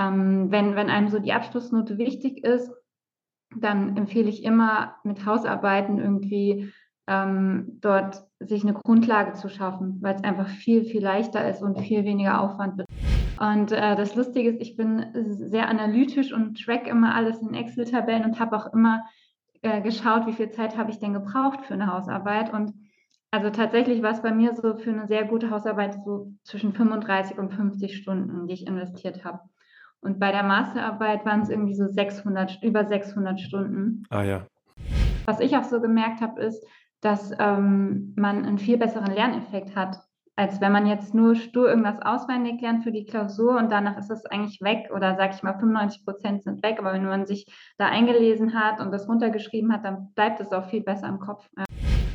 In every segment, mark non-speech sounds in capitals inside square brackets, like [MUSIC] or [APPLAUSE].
ähm, wenn, wenn einem so die Abschlussnote wichtig ist, dann empfehle ich immer mit Hausarbeiten irgendwie ähm, dort sich eine Grundlage zu schaffen, weil es einfach viel, viel leichter ist und viel weniger Aufwand wird. Und äh, das Lustige ist, ich bin sehr analytisch und track immer alles in Excel-Tabellen und habe auch immer äh, geschaut, wie viel Zeit habe ich denn gebraucht für eine Hausarbeit. Und also tatsächlich war es bei mir so für eine sehr gute Hausarbeit so zwischen 35 und 50 Stunden, die ich investiert habe. Und bei der Masterarbeit waren es irgendwie so 600, über 600 Stunden. Ah ja. Was ich auch so gemerkt habe, ist, dass ähm, man einen viel besseren Lerneffekt hat, als wenn man jetzt nur stur irgendwas auswendig lernt für die Klausur und danach ist es eigentlich weg oder sag ich mal 95 Prozent sind weg. Aber wenn man sich da eingelesen hat und das runtergeschrieben hat, dann bleibt es auch viel besser im Kopf.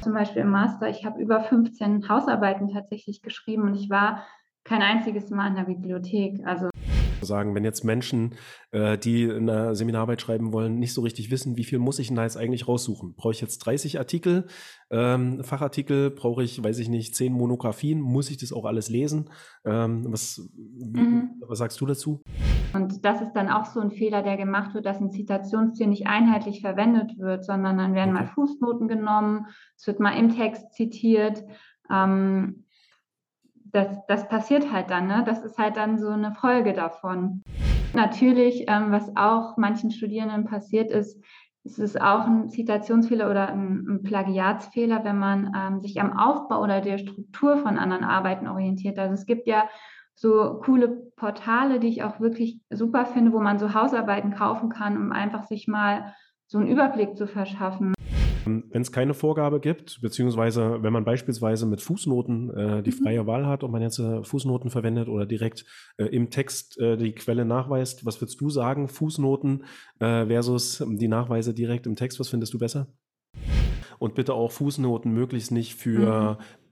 Zum Beispiel im Master, ich habe über 15 Hausarbeiten tatsächlich geschrieben und ich war kein einziges Mal in der Bibliothek. Also sagen, wenn jetzt Menschen, äh, die eine Seminararbeit schreiben wollen, nicht so richtig wissen, wie viel muss ich denn da jetzt eigentlich raussuchen? Brauche ich jetzt 30 Artikel, ähm, Fachartikel? Brauche ich, weiß ich nicht, 10 Monographien? Muss ich das auch alles lesen? Ähm, was, mhm. was sagst du dazu? Und das ist dann auch so ein Fehler, der gemacht wird, dass ein Zitationsstil nicht einheitlich verwendet wird, sondern dann werden okay. mal Fußnoten genommen, es wird mal im Text zitiert. Ähm, das, das passiert halt dann, ne? Das ist halt dann so eine Folge davon. Natürlich, ähm, was auch manchen Studierenden passiert ist, es ist auch ein Zitationsfehler oder ein, ein Plagiatsfehler, wenn man ähm, sich am Aufbau oder der Struktur von anderen Arbeiten orientiert. Also es gibt ja so coole Portale, die ich auch wirklich super finde, wo man so Hausarbeiten kaufen kann, um einfach sich mal so einen Überblick zu verschaffen. Wenn es keine Vorgabe gibt, beziehungsweise wenn man beispielsweise mit Fußnoten äh, die mhm. freie Wahl hat, ob man jetzt äh, Fußnoten verwendet oder direkt äh, im Text äh, die Quelle nachweist, was würdest du sagen, Fußnoten äh, versus die Nachweise direkt im Text, was findest du besser? Und bitte auch Fußnoten möglichst nicht für mhm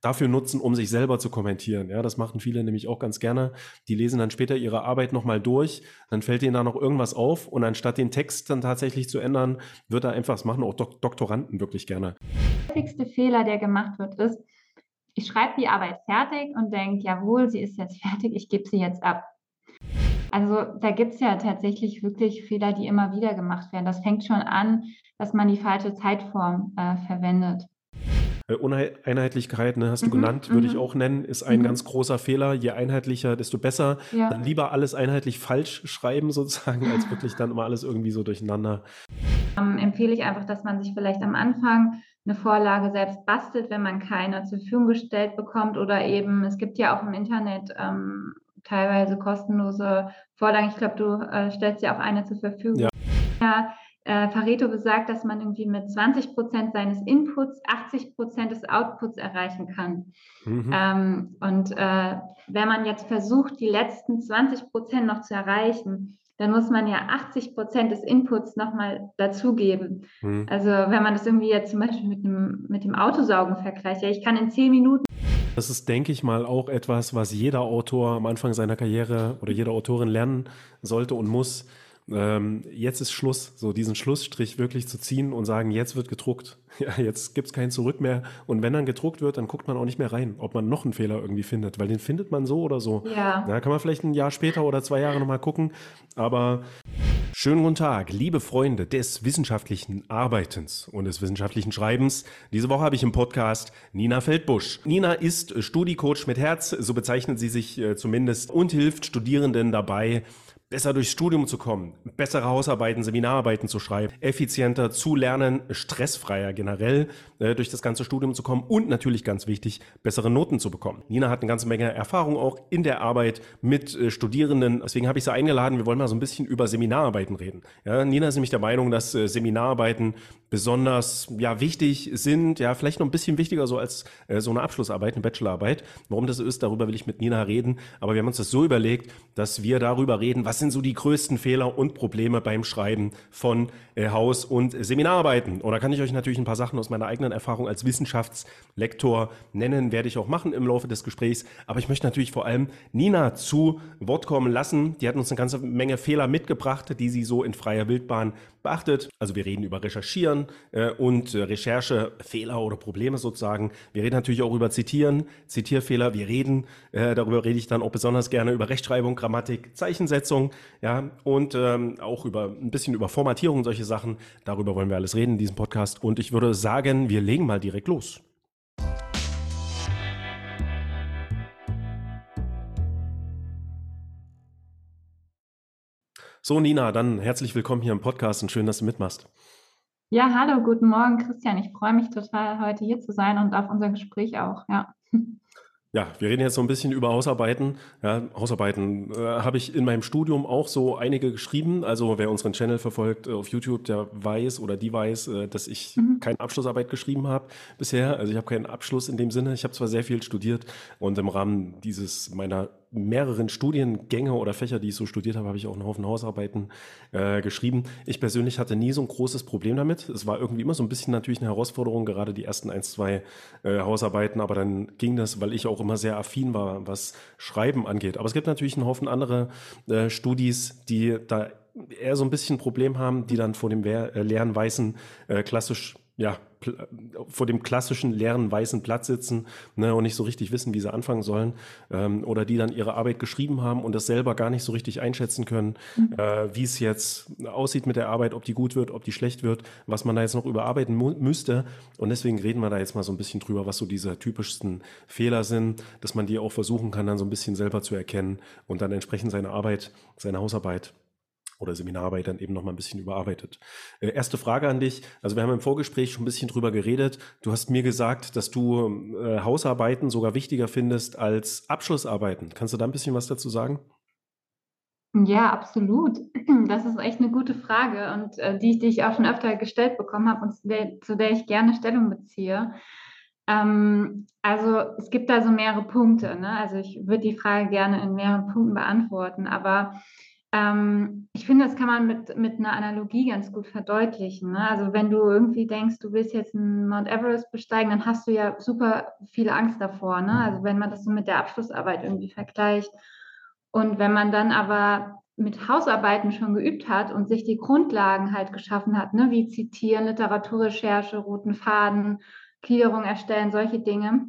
dafür nutzen, um sich selber zu kommentieren. Ja, das machen viele nämlich auch ganz gerne. Die lesen dann später ihre Arbeit nochmal durch, dann fällt ihnen da noch irgendwas auf und anstatt den Text dann tatsächlich zu ändern, wird da einfach, das machen auch Dok Doktoranden wirklich gerne. Der häufigste Fehler, der gemacht wird, ist, ich schreibe die Arbeit fertig und denke, jawohl, sie ist jetzt [LAUGHS] fertig, ich gebe sie jetzt ab. Also da gibt es ja tatsächlich wirklich Fehler, die immer wieder gemacht werden. Das fängt schon an, dass man die falsche Zeitform äh, verwendet. Äh, Uneinheitlichkeit, ne, hast du mhm, genannt, würde ich mhm. auch nennen, ist ein mhm. ganz großer Fehler. Je einheitlicher, desto besser. Ja. Dann lieber alles einheitlich falsch schreiben sozusagen, als wirklich dann immer alles irgendwie so durcheinander. Ähm, empfehle ich einfach, dass man sich vielleicht am Anfang eine Vorlage selbst bastelt, wenn man keine zur Verfügung gestellt bekommt oder eben, es gibt ja auch im Internet ähm, teilweise kostenlose Vorlagen. Ich glaube, du äh, stellst ja auch eine zur Verfügung. Ja. ja äh, Pareto besagt, dass man irgendwie mit 20 Prozent seines Inputs 80 Prozent des Outputs erreichen kann. Mhm. Ähm, und äh, wenn man jetzt versucht, die letzten 20 Prozent noch zu erreichen, dann muss man ja 80 Prozent des Inputs nochmal dazugeben. Mhm. Also wenn man das irgendwie jetzt zum Beispiel mit dem, mit dem Autosaugen vergleicht, ja, ich kann in 10 Minuten das ist, denke ich mal, auch etwas, was jeder Autor am Anfang seiner Karriere oder jede Autorin lernen sollte und muss ähm, jetzt ist Schluss, so diesen Schlussstrich wirklich zu ziehen und sagen, jetzt wird gedruckt. [LAUGHS] Ja, jetzt gibt's kein Zurück mehr. Und wenn dann gedruckt wird, dann guckt man auch nicht mehr rein, ob man noch einen Fehler irgendwie findet, weil den findet man so oder so. Ja. Da kann man vielleicht ein Jahr später oder zwei Jahre nochmal gucken. Aber schönen guten Tag, liebe Freunde des wissenschaftlichen Arbeitens und des wissenschaftlichen Schreibens. Diese Woche habe ich im Podcast Nina Feldbusch. Nina ist Studicoach mit Herz, so bezeichnet sie sich äh, zumindest, und hilft Studierenden dabei, besser durchs Studium zu kommen, bessere Hausarbeiten, Seminararbeiten zu schreiben, effizienter zu lernen, stressfreier generell äh, durch das ganze Studium zu kommen und natürlich ganz wichtig, bessere Noten zu bekommen. Nina hat eine ganze Menge Erfahrung auch in der Arbeit mit äh, Studierenden. Deswegen habe ich sie eingeladen. Wir wollen mal so ein bisschen über Seminararbeiten reden. Ja, Nina ist nämlich der Meinung, dass äh, Seminararbeiten besonders ja, wichtig sind, ja, vielleicht noch ein bisschen wichtiger so als äh, so eine Abschlussarbeit, eine Bachelorarbeit. Warum das so ist, darüber will ich mit Nina reden. Aber wir haben uns das so überlegt, dass wir darüber reden, was sind so die größten Fehler und Probleme beim Schreiben von äh, Haus- und Seminararbeiten? Da kann ich euch natürlich ein paar Sachen aus meiner eigenen Erfahrung als Wissenschaftslektor nennen, werde ich auch machen im Laufe des Gesprächs. Aber ich möchte natürlich vor allem Nina zu Wort kommen lassen. Die hat uns eine ganze Menge Fehler mitgebracht, die sie so in freier Wildbahn beachtet. Also wir reden über Recherchieren äh, und äh, Recherchefehler oder Probleme sozusagen. Wir reden natürlich auch über Zitieren, Zitierfehler. Wir reden, äh, darüber rede ich dann auch besonders gerne über Rechtschreibung, Grammatik, Zeichensetzung. Ja, und ähm, auch über ein bisschen über Formatierung und solche Sachen. Darüber wollen wir alles reden in diesem Podcast. Und ich würde sagen, wir legen mal direkt los. So, Nina, dann herzlich willkommen hier im Podcast und schön, dass du mitmachst. Ja, hallo, guten Morgen, Christian. Ich freue mich total, heute hier zu sein und auf unser Gespräch auch. Ja. Ja, wir reden jetzt so ein bisschen über Hausarbeiten. Ja, Hausarbeiten äh, habe ich in meinem Studium auch so einige geschrieben. Also wer unseren Channel verfolgt äh, auf YouTube, der weiß oder die weiß, äh, dass ich mhm. keine Abschlussarbeit geschrieben habe bisher. Also ich habe keinen Abschluss in dem Sinne. Ich habe zwar sehr viel studiert und im Rahmen dieses meiner mehreren Studiengänge oder Fächer, die ich so studiert habe, habe ich auch einen Haufen Hausarbeiten äh, geschrieben. Ich persönlich hatte nie so ein großes Problem damit. Es war irgendwie immer so ein bisschen natürlich eine Herausforderung, gerade die ersten ein, zwei äh, Hausarbeiten, aber dann ging das, weil ich auch immer sehr affin war, was Schreiben angeht. Aber es gibt natürlich einen Haufen andere äh, Studis, die da eher so ein bisschen Problem haben, die dann vor dem äh, leeren weißen äh, klassisch ja, vor dem klassischen leeren weißen Platz sitzen ne, und nicht so richtig wissen, wie sie anfangen sollen. Ähm, oder die dann ihre Arbeit geschrieben haben und das selber gar nicht so richtig einschätzen können, mhm. äh, wie es jetzt aussieht mit der Arbeit, ob die gut wird, ob die schlecht wird, was man da jetzt noch überarbeiten müsste. Und deswegen reden wir da jetzt mal so ein bisschen drüber, was so diese typischsten Fehler sind, dass man die auch versuchen kann, dann so ein bisschen selber zu erkennen und dann entsprechend seine Arbeit, seine Hausarbeit oder Seminararbeit dann eben noch mal ein bisschen überarbeitet. Äh, erste Frage an dich. Also wir haben im Vorgespräch schon ein bisschen drüber geredet. Du hast mir gesagt, dass du äh, Hausarbeiten sogar wichtiger findest als Abschlussarbeiten. Kannst du da ein bisschen was dazu sagen? Ja, absolut. [CLEARS THROAT] Das ist echt eine gute Frage und äh, die, die ich auch schon öfter gestellt bekommen habe und zu der, zu der ich gerne Stellung beziehe. Ähm, also es gibt da so mehrere Punkte. Ne? Also ich würde die Frage gerne in mehreren Punkten beantworten, aber ähm, ich finde, das kann man mit, mit einer Analogie ganz gut verdeutlichen. Ne? Also wenn du irgendwie denkst, du willst jetzt einen Mount Everest besteigen, dann hast du ja super viel Angst davor. Ne? Also wenn man das so mit der Abschlussarbeit irgendwie vergleicht. Und wenn man dann aber mit Hausarbeiten schon geübt hat und sich die Grundlagen halt geschaffen hat, ne? wie Zitieren, Literaturrecherche, roten Faden, Gliederung erstellen, solche Dinge,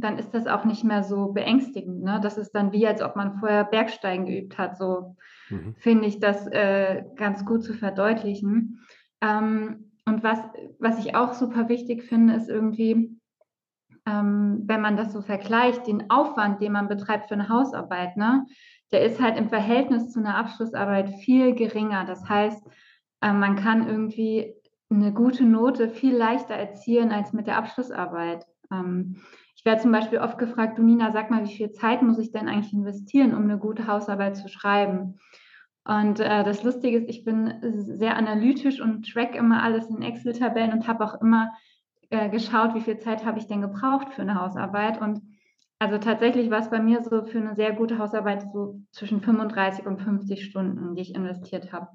dann ist das auch nicht mehr so beängstigend. Ne? Das ist dann wie, als ob man vorher Bergsteigen geübt hat. So mhm. finde ich das äh, ganz gut zu verdeutlichen. Ähm, und was, was ich auch super wichtig finde, ist irgendwie, ähm, wenn man das so vergleicht, den Aufwand, den man betreibt für eine Hausarbeit, ne, der ist halt im Verhältnis zu einer Abschlussarbeit viel geringer. Das heißt, äh, man kann irgendwie eine gute Note viel leichter erzielen als mit der Abschlussarbeit. Ähm, ich werde zum Beispiel oft gefragt, du Nina, sag mal, wie viel Zeit muss ich denn eigentlich investieren, um eine gute Hausarbeit zu schreiben? Und äh, das Lustige ist, ich bin sehr analytisch und track immer alles in Excel-Tabellen und habe auch immer äh, geschaut, wie viel Zeit habe ich denn gebraucht für eine Hausarbeit. Und also tatsächlich war es bei mir so für eine sehr gute Hausarbeit so zwischen 35 und 50 Stunden, die ich investiert habe.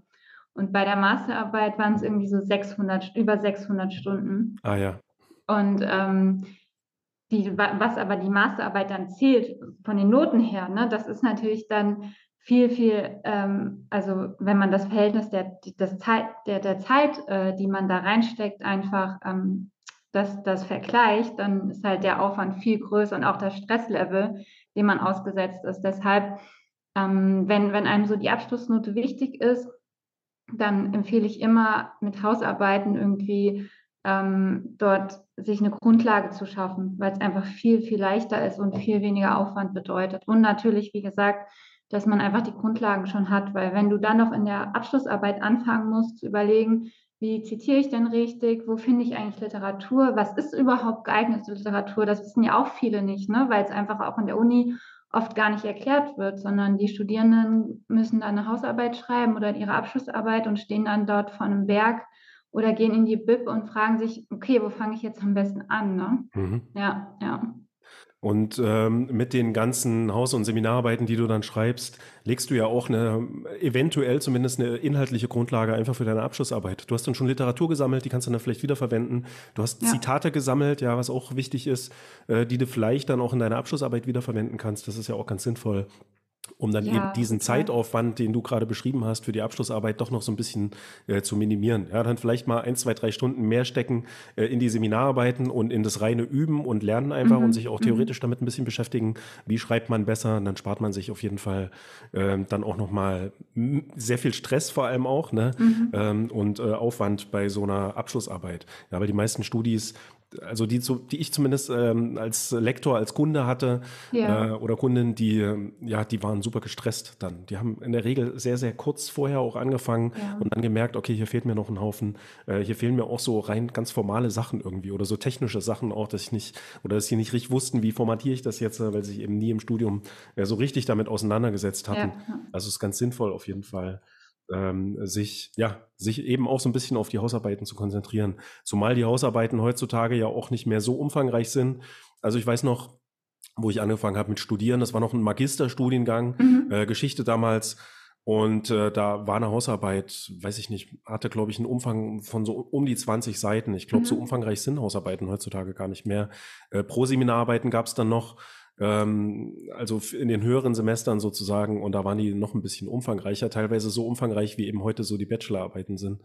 Und bei der Masterarbeit waren es irgendwie so 600, über 600 Stunden. Ah ja. Und ähm, die, was aber die Masterarbeit dann zählt von den Noten her, ne, das ist natürlich dann viel, viel, ähm, also wenn man das Verhältnis der, das Zeit, der, der Zeit, äh, die man da reinsteckt, einfach ähm, das, das vergleicht, dann ist halt der Aufwand viel größer und auch das Stresslevel, dem man ausgesetzt ist. Deshalb, ähm, wenn, wenn einem so die Abschlussnote wichtig ist, dann empfehle ich immer mit Hausarbeiten irgendwie ähm, dort sich eine Grundlage zu schaffen, weil es einfach viel, viel leichter ist und viel weniger Aufwand bedeutet. Und natürlich, wie gesagt, dass man einfach die Grundlagen schon hat, weil wenn du dann noch in der Abschlussarbeit anfangen musst, zu überlegen, wie zitiere ich denn richtig, wo finde ich eigentlich Literatur, was ist überhaupt geeignete Literatur, das wissen ja auch viele nicht, ne? weil es einfach auch in der Uni oft gar nicht erklärt wird, sondern die Studierenden müssen dann eine Hausarbeit schreiben oder ihre Abschlussarbeit und stehen dann dort vor einem Berg oder gehen in die Bib und fragen sich, okay, wo fange ich jetzt am besten an? Ne? Mhm. Ja, ja. Und ähm, mit den ganzen Haus- und Seminararbeiten, die du dann schreibst, legst du ja auch eine, eventuell zumindest eine inhaltliche Grundlage einfach für deine Abschlussarbeit. Du hast dann schon Literatur gesammelt, die kannst du dann vielleicht wiederverwenden. Du hast ja. Zitate gesammelt, ja, was auch wichtig ist, äh, die du vielleicht dann auch in deiner Abschlussarbeit wiederverwenden kannst. Das ist ja auch ganz sinnvoll. Um dann ja, eben diesen total. Zeitaufwand, den du gerade beschrieben hast, für die Abschlussarbeit doch noch so ein bisschen äh, zu minimieren. Ja, dann vielleicht mal ein, zwei, drei Stunden mehr stecken äh, in die Seminararbeiten und in das reine Üben und Lernen einfach mhm. und sich auch mhm. theoretisch mhm. damit ein bisschen beschäftigen. Wie schreibt man besser? Und dann spart man sich auf jeden Fall äh, dann auch noch mal sehr viel Stress vor allem auch ne? Mhm. Ähm, und äh, Aufwand bei so einer Abschlussarbeit. Ja, weil die meisten Studis also die, die ich zumindest ähm, als Lektor, als Kunde hatte ja. äh, oder Kundin, die, ja, die waren super gestresst dann. Die haben in der Regel sehr, sehr kurz vorher auch angefangen ja. und dann gemerkt, okay, hier fehlt mir noch ein Haufen, äh, hier fehlen mir auch so rein ganz formale Sachen irgendwie oder so technische Sachen auch, dass ich nicht, oder dass sie nicht richtig wussten, wie formatiere ich das jetzt, weil sie sich eben nie im Studium äh, so richtig damit auseinandergesetzt hatten. Ja. Also es ist ganz sinnvoll auf jeden Fall ähm, sich, ja, sich eben auch so ein bisschen auf die Hausarbeiten zu konzentrieren. Zumal die Hausarbeiten heutzutage ja auch nicht mehr so umfangreich sind. Also ich weiß noch, wo ich angefangen habe mit Studieren, das war noch ein Magisterstudiengang, mhm. äh, Geschichte damals. Und äh, da war eine Hausarbeit, weiß ich nicht, hatte, glaube ich, einen Umfang von so um die 20 Seiten. Ich glaube, mhm. so umfangreich sind Hausarbeiten heutzutage gar nicht mehr. Äh, Pro-Seminararbeiten gab es dann noch ähm, also in den höheren Semestern sozusagen, und da waren die noch ein bisschen umfangreicher, teilweise so umfangreich, wie eben heute so die Bachelorarbeiten sind.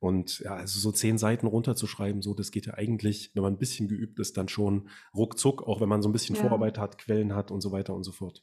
Und ja, also so zehn Seiten runterzuschreiben, so, das geht ja eigentlich, wenn man ein bisschen geübt ist, dann schon ruckzuck, auch wenn man so ein bisschen ja. Vorarbeit hat, Quellen hat und so weiter und so fort.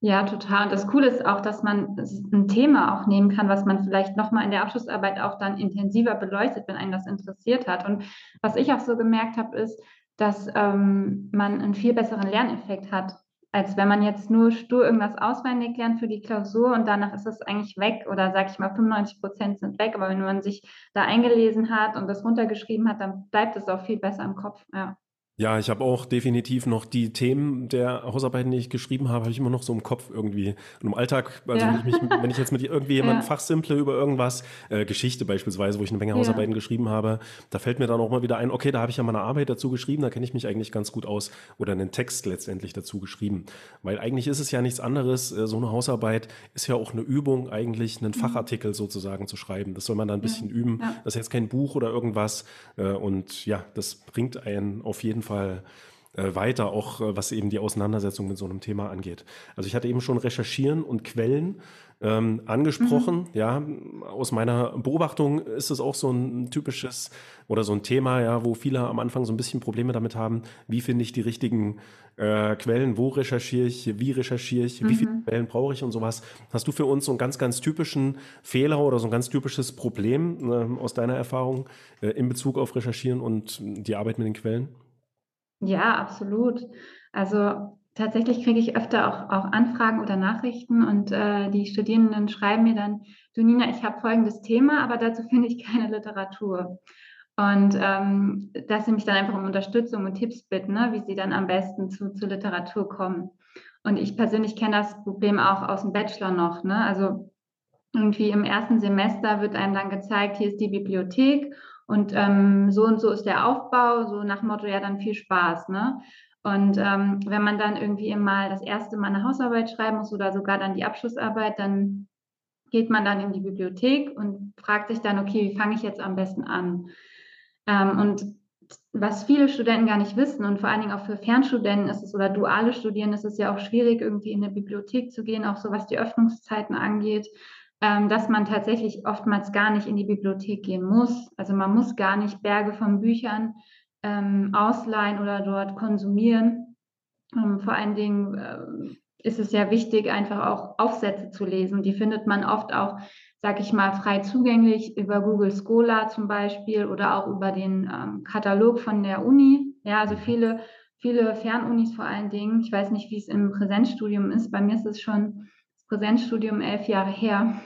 Ja, total. Und das Coole ist auch, dass man ein Thema auch nehmen kann, was man vielleicht nochmal in der Abschlussarbeit auch dann intensiver beleuchtet, wenn einen das interessiert hat. Und was ich auch so gemerkt habe, ist, dass ähm, man einen viel besseren Lerneffekt hat, als wenn man jetzt nur stur irgendwas auswendig lernt für die Klausur und danach ist es eigentlich weg oder sag ich mal 95 Prozent sind weg. Aber wenn man sich da eingelesen hat und das runtergeschrieben hat, dann bleibt es auch viel besser im Kopf. Ja. Ja, ich habe auch definitiv noch die Themen der Hausarbeiten, die ich geschrieben habe, habe ich immer noch so im Kopf irgendwie. Und im Alltag, also ja. wenn, ich mich, wenn ich jetzt mit [LAUGHS] irgendwie jemandem ja. fachsimple über irgendwas, äh, Geschichte beispielsweise, wo ich eine Menge Hausarbeiten ja. geschrieben habe, da fällt mir dann auch mal wieder ein, okay, da habe ich ja mal eine Arbeit dazu geschrieben, da kenne ich mich eigentlich ganz gut aus oder einen Text letztendlich dazu geschrieben. Weil eigentlich ist es ja nichts anderes, äh, so eine Hausarbeit ist ja auch eine Übung, eigentlich einen mhm. Fachartikel sozusagen zu schreiben. Das soll man dann ein bisschen üben. Das ist jetzt kein Buch oder irgendwas. Äh, und ja, das bringt einen auf jeden Fall Fall äh, weiter, auch äh, was eben die Auseinandersetzung mit so einem Thema angeht. Also ich hatte eben schon Recherchieren und Quellen ähm, angesprochen. Mhm. Ja, aus meiner Beobachtung ist es auch so ein typisches oder so ein Thema, ja, wo viele am Anfang so ein bisschen Probleme damit haben. Wie finde ich die richtigen äh, Quellen? Wo recherchiere ich? Wie recherchiere ich? Mhm. Wie viele mhm. Quellen brauche ich und sowas? Hast du für uns so einen ganz, ganz typischen Fehler oder so ein ganz typisches Problem äh, aus deiner Erfahrung äh, in Bezug auf Recherchieren und die Arbeit mit den Quellen? Ja, absolut. Also tatsächlich kriege ich öfter auch, auch Anfragen oder Nachrichten und äh, die Studierenden schreiben mir dann, du Nina, ich habe folgendes Thema, aber dazu finde ich keine Literatur. Und ähm, dass sie mich dann einfach um Unterstützung und Tipps bitten, ne, wie sie dann am besten zu, zu Literatur kommen. Und ich persönlich kenne das Problem auch aus dem Bachelor noch. Ne? Also irgendwie im ersten Semester wird einem dann gezeigt, hier ist die Bibliothek und ähm, so und so ist der Aufbau, so nach Motto, ja, dann viel Spaß. Ne? Und ähm, wenn man dann irgendwie mal das erste Mal eine Hausarbeit schreiben muss oder sogar dann die Abschlussarbeit, dann geht man dann in die Bibliothek und fragt sich dann, okay, wie fange ich jetzt am besten an? Ähm, und was viele Studenten gar nicht wissen und vor allen Dingen auch für Fernstudenten ist es oder duale Studierende ist es ja auch schwierig, irgendwie in eine Bibliothek zu gehen, auch so was die Öffnungszeiten angeht ähm, dass man tatsächlich oftmals gar nicht in die Bibliothek gehen muss. Also man muss gar nicht Berge von Büchern ähm, ausleihen oder dort konsumieren. Ähm, vor allen Dingen äh, ist es ja wichtig, einfach auch Aufsätze zu lesen. Die findet man oft auch, sag ich mal, frei zugänglich über Google Scholar zum Beispiel oder auch über den ähm, Katalog von der Uni. Ja, also viele, viele Fernunis vor allen Dingen. Ich weiß nicht, wie es im Präsenzstudium ist. Bei mir ist es schon Präsenzstudium elf Jahre her.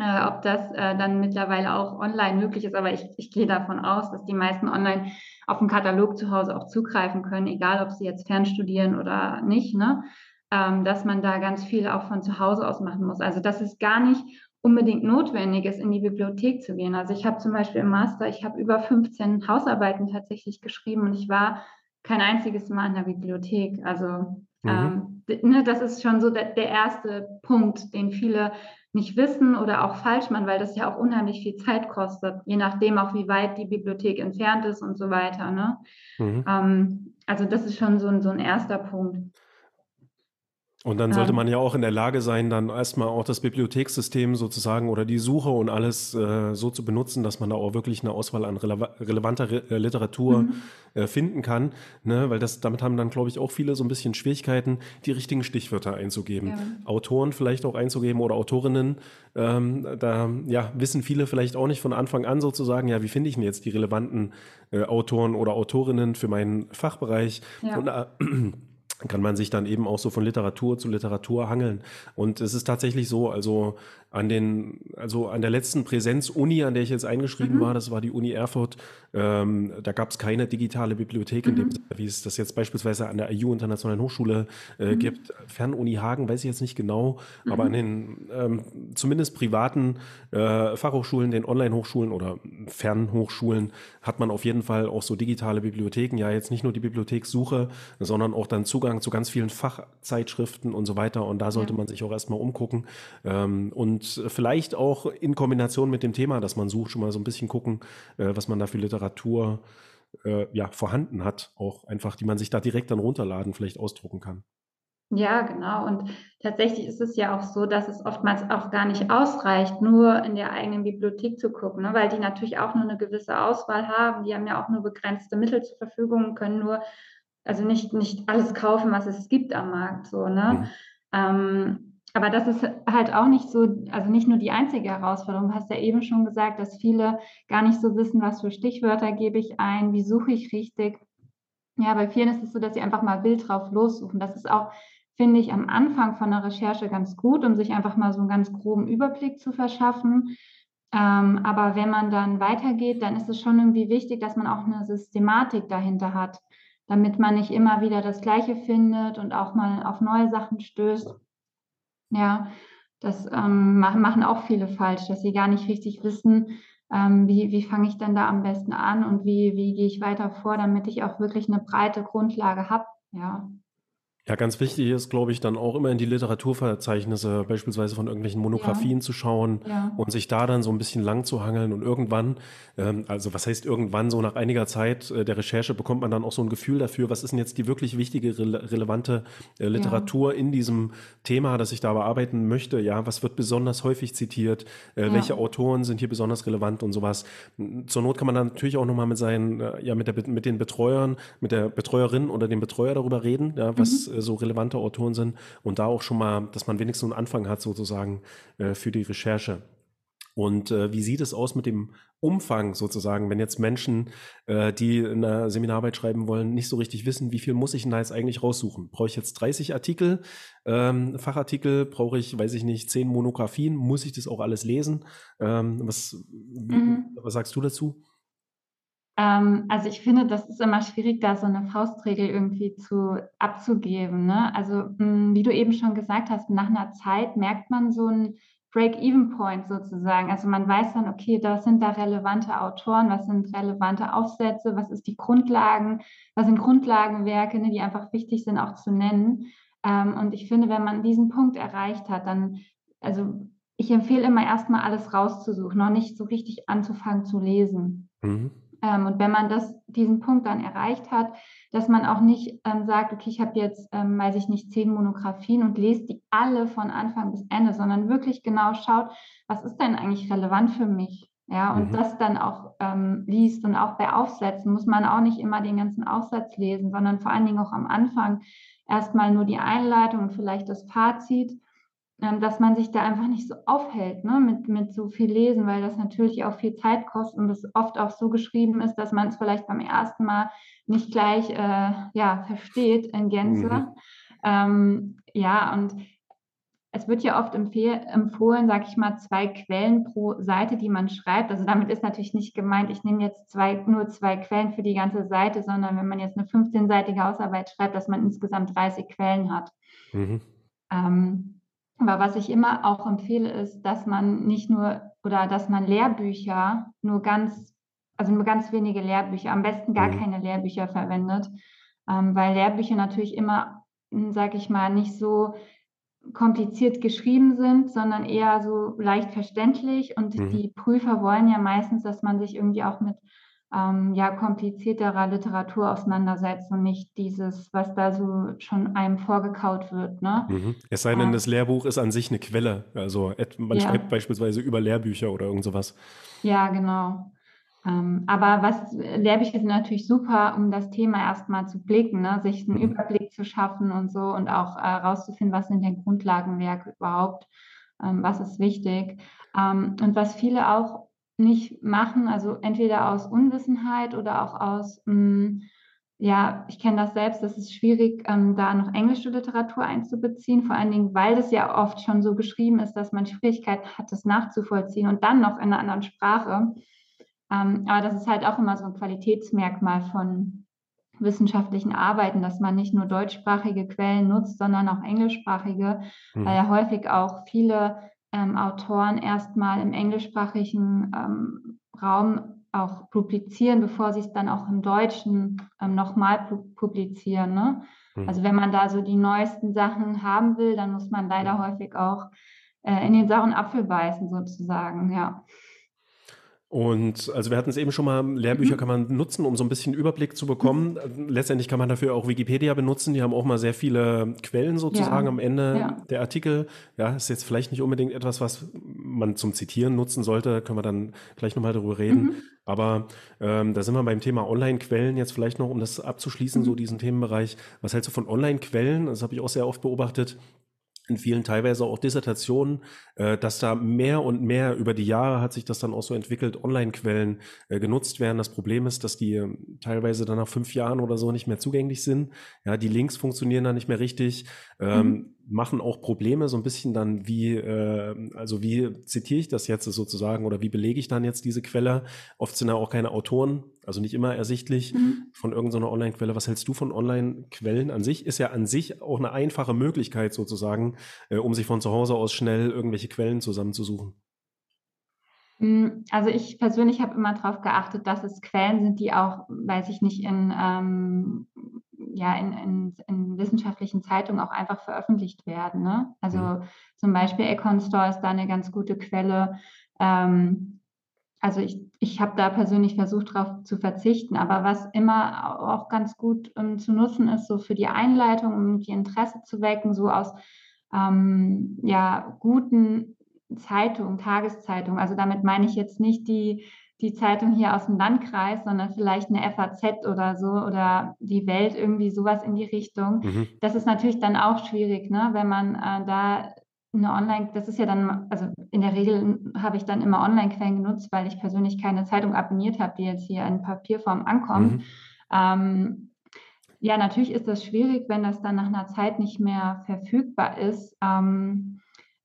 Äh, ob das äh, dann mittlerweile auch online möglich ist, aber ich, ich gehe davon aus, dass die meisten online auf den Katalog zu Hause auch zugreifen können, egal ob sie jetzt fernstudieren oder nicht, ne? Ähm, dass man da ganz viel auch von zu Hause aus machen muss. Also dass es gar nicht unbedingt notwendig ist, in die Bibliothek zu gehen. Also ich habe zum Beispiel im Master, ich habe über 15 Hausarbeiten tatsächlich geschrieben und ich war kein einziges Mal in der Bibliothek. Also Mhm. Ähm, ne, das ist schon so der, der, erste Punkt, den viele nicht wissen oder auch falsch machen, weil das ja auch unheimlich viel Zeit kostet, je nachdem auch, wie weit die Bibliothek entfernt ist und so weiter. Ne? Mhm. Ähm, also das ist schon so ein, so ein erster Punkt. Und dann sollte ähm. man ja auch in der Lage sein, dann erstmal auch das Bibliothekssystem sozusagen oder die Suche und alles äh, so zu benutzen, dass man da auch wirklich eine Auswahl an rele relevanter Re äh, Literatur mhm. äh, finden kann. Ne? Weil das, damit haben dann, glaube ich, auch viele so ein bisschen Schwierigkeiten, die richtigen Stichwörter einzugeben. Ja. Autoren vielleicht auch einzugeben oder Autorinnen. Ähm, da ja, wissen viele vielleicht auch nicht von Anfang an sozusagen, ja, wie finde ich denn jetzt die relevanten äh, Autoren oder Autorinnen für meinen Fachbereich? Ja. Und, äh, kann man sich dann eben auch so von Literatur zu Literatur hangeln. Und es ist tatsächlich so, also an den, also an der letzten Präsenz-Uni, an der ich jetzt eingeschrieben mhm. war, das war die Uni Erfurt, ähm, da gab es keine digitale Bibliothek, in dem, mhm. wie es das jetzt beispielsweise an der IU Internationalen Hochschule äh, mhm. gibt. Fernuni Hagen weiß ich jetzt nicht genau, mhm. aber an den ähm, zumindest privaten äh, Fachhochschulen, den Online-Hochschulen oder Fernhochschulen hat man auf jeden Fall auch so digitale Bibliotheken. Ja, jetzt nicht nur die Bibliothekssuche, sondern auch dann Zugang zu ganz vielen Fachzeitschriften und so weiter. Und da sollte ja. man sich auch erstmal umgucken. Ähm, und und vielleicht auch in Kombination mit dem Thema, das man sucht, schon mal so ein bisschen gucken, äh, was man da für Literatur äh, ja, vorhanden hat, auch einfach, die man sich da direkt dann runterladen, vielleicht ausdrucken kann. Ja, genau. Und tatsächlich ist es ja auch so, dass es oftmals auch gar nicht ausreicht, nur in der eigenen Bibliothek zu gucken, ne? weil die natürlich auch nur eine gewisse Auswahl haben. Die haben ja auch nur begrenzte Mittel zur Verfügung und können nur, also nicht, nicht alles kaufen, was es gibt am Markt. So, ne? Mhm. Ähm, aber das ist halt auch nicht so, also nicht nur die einzige Herausforderung. Du hast ja eben schon gesagt, dass viele gar nicht so wissen, was für Stichwörter gebe ich ein, wie suche ich richtig. Ja, bei vielen ist es so, dass sie einfach mal wild drauf lossuchen. Das ist auch, finde ich, am Anfang von der Recherche ganz gut, um sich einfach mal so einen ganz groben Überblick zu verschaffen. Ähm, aber wenn man dann weitergeht, dann ist es schon irgendwie wichtig, dass man auch eine Systematik dahinter hat, damit man nicht immer wieder das Gleiche findet und auch mal auf neue Sachen stößt. Ja, das ähm, machen auch viele falsch, dass sie gar nicht richtig wissen, ähm, wie, wie fange ich denn da am besten an und wie, wie gehe ich weiter vor, damit ich auch wirklich eine breite Grundlage habe. Ja. Ja, ganz wichtig ist, glaube ich, dann auch immer in die Literaturverzeichnisse, beispielsweise von irgendwelchen Monografien ja. zu schauen ja. und sich da dann so ein bisschen lang zu hangeln und irgendwann, ähm, also was heißt irgendwann, so nach einiger Zeit äh, der Recherche bekommt man dann auch so ein Gefühl dafür, was ist denn jetzt die wirklich wichtige, rele relevante äh, Literatur ja. in diesem Thema, das ich da bearbeiten möchte, ja, was wird besonders häufig zitiert, äh, welche Autoren sind hier besonders relevant und sowas. Zur Not kann man dann natürlich auch nochmal mit seinen, äh, ja, mit, der, mit den Betreuern, mit der Betreuerin oder dem Betreuer darüber reden, ja, was mhm so relevante Autoren sind und da auch schon mal, dass man wenigstens einen Anfang hat sozusagen äh, für die Recherche. Und äh, wie sieht es aus mit dem Umfang sozusagen, wenn jetzt Menschen, äh, die eine Seminararbeit schreiben wollen, nicht so richtig wissen, wie viel muss ich denn da jetzt eigentlich raussuchen? Brauche ich jetzt 30 Artikel, ähm, Fachartikel? Brauche ich, weiß ich nicht, 10 Monographien? Muss ich das auch alles lesen? Ähm, was, mhm. was sagst du dazu? Ähm, also ich finde, das ist immer schwierig, da so eine Faustregel irgendwie zu abzugeben. Ne? Also mh, hm, wie du eben schon gesagt hast, nach einer Zeit merkt man so einen Break-Even-Point sozusagen. Also man weiß dann, okay, was sind da relevante Autoren, was sind relevante Aufsätze, was ist die Grundlagen, was sind Grundlagenwerke, ne, die einfach wichtig sind auch zu nennen. Ähm, und ich finde, wenn man diesen Punkt erreicht hat, dann, also ich empfehle immer erstmal alles rauszusuchen, noch nicht so richtig anzufangen zu lesen. Mhm. Ähm, und wenn man das, diesen Punkt dann erreicht hat, dass man auch nicht ähm, sagt, okay, ich habe jetzt, ähm, weiß ich nicht, zehn Monographien und lese die alle von Anfang bis Ende, sondern wirklich genau schaut, was ist denn eigentlich relevant für mich? Ja, und mhm. das dann auch ähm, liest und auch bei Aufsätzen muss man auch nicht immer den ganzen Aufsatz lesen, sondern vor allen Dingen auch am Anfang erstmal nur die Einleitung und vielleicht das Fazit dass man sich da einfach nicht so aufhält ne, mit, mit so viel Lesen, weil das natürlich auch viel Zeit kostet und es oft auch so geschrieben ist, dass man es vielleicht beim ersten Mal nicht gleich äh, ja, versteht in Gänze. Mhm. Ähm, ja, und es wird ja oft empfohlen, sage ich mal, zwei Quellen pro Seite, die man schreibt. Also damit ist natürlich nicht gemeint, ich nehme jetzt zwei, nur zwei Quellen für die ganze Seite, sondern wenn man jetzt eine 15-seitige Hausarbeit schreibt, dass man insgesamt 30 Quellen hat. Mhm. Ähm, aber was ich immer auch empfehle, ist, dass man nicht nur oder dass man Lehrbücher nur ganz, also nur ganz wenige Lehrbücher, am besten gar mhm. keine Lehrbücher verwendet, ähm, weil Lehrbücher natürlich immer, hm, sage ich mal, nicht so kompliziert geschrieben sind, sondern eher so leicht verständlich. Und mhm. die Prüfer wollen ja meistens, dass man sich irgendwie auch mit ähm, ja, komplizierterer Literatur auseinandersetzt und nicht dieses, was da so schon einem vorgekaut wird. Ne? Mhm. Es sei denn, das Lehrbuch ist an sich eine Quelle. Also man ja. schreibt beispielsweise über Lehrbücher oder irgend sowas. Ja, genau. Ähm, aber was Lehrbücher sind natürlich super, um das Thema erstmal zu blicken, ne? sich einen mhm. Überblick zu schaffen und so und auch herauszufinden, äh, was sind denn Grundlagenwerke überhaupt, ähm, was ist wichtig. Ähm, und was viele auch nicht machen, also entweder aus Unwissenheit oder auch aus, mh, hm, ja, ich kenne das selbst, das ist schwierig, ähm, da noch englische Literatur einzubeziehen, vor allen Dingen, weil das ja oft schon so geschrieben ist, dass man Schwierigkeiten hat, das nachzuvollziehen und dann noch in einer anderen Sprache. Ähm, aber das ist halt auch immer so ein Qualitätsmerkmal von wissenschaftlichen Arbeiten, dass man nicht nur deutschsprachige Quellen nutzt, sondern auch englischsprachige, mhm. weil ja häufig auch viele ähm, Autoren erstmal im englischsprachigen ähm, Raum auch publizieren, bevor sie es dann auch im Deutschen ähm, nochmal pu publizieren. Ne? Mhm. Also wenn man da so die neuesten Sachen haben will, dann muss man leider häufig auch äh, in den sauren Apfel beißen sozusagen, ja. Und also wir hatten es eben schon mal, Lehrbücher mhm. kann man nutzen, um so ein bisschen Überblick zu bekommen. Mhm. Letztendlich kann man dafür auch Wikipedia benutzen. Die haben auch mal sehr viele Quellen sozusagen ja. am Ende ja. der Artikel. Ja, ist jetzt vielleicht nicht unbedingt etwas, was man zum Zitieren nutzen sollte. Können wir dann gleich nochmal darüber reden. Mhm. Aber ähm, da sind wir beim Thema Online-Quellen jetzt vielleicht noch, um das abzuschließen, so mhm. diesen Themenbereich. Was hältst du von Online-Quellen? Das habe ich auch sehr oft beobachtet in vielen teilweise auch Dissertationen, äh, dass da mehr und mehr über die Jahre hat sich das dann auch so entwickelt, Online-Quellen äh, genutzt werden. Das Problem ist, dass die äh, teilweise dann nach fünf Jahren oder so nicht mehr zugänglich sind. Ja, die Links funktionieren dann nicht mehr richtig. Ähm, mhm machen auch Probleme so ein bisschen dann, wie, äh, also wie zitiere ich das jetzt sozusagen oder wie belege ich dann jetzt diese Quelle? Oft sind da auch keine Autoren, also nicht immer ersichtlich mhm. von irgendeiner Online-Quelle. Was hältst du von Online-Quellen an sich? Ist ja an sich auch eine einfache Möglichkeit sozusagen, äh, um sich von zu Hause aus schnell irgendwelche Quellen zusammenzusuchen. Hm, also ich persönlich habe immer darauf geachtet, dass es Quellen sind, die auch, weiß ich nicht, in ähm, ja in, in, in, wissenschaftlichen Zeitungen auch einfach veröffentlicht werden. Ne? Also mhm. zum Beispiel Econ Store ist da eine ganz gute Quelle. Ähm, also ich, ich habe da persönlich versucht, darauf zu verzichten, aber was immer auch ganz gut um, zu nutzen ist, so für die Einleitung, um die Interesse zu wecken, so aus ähm, ja, guten Zeitungen, Tageszeitungen. Also damit meine ich jetzt nicht die die Zeitung hier aus dem Landkreis, sondern vielleicht eine FAZ oder so oder die Welt irgendwie sowas in die Richtung. Mhm. Das ist natürlich dann auch schwierig, ne? wenn man äh, da eine Online, das ist ja dann, also in der Regel habe ich dann immer Online-Quellen genutzt, weil ich persönlich keine Zeitung abonniert habe, die jetzt hier in Papierform ankommt. Mhm. Ähm, ja, natürlich ist das schwierig, wenn das dann nach einer Zeit nicht mehr verfügbar ist. Ähm,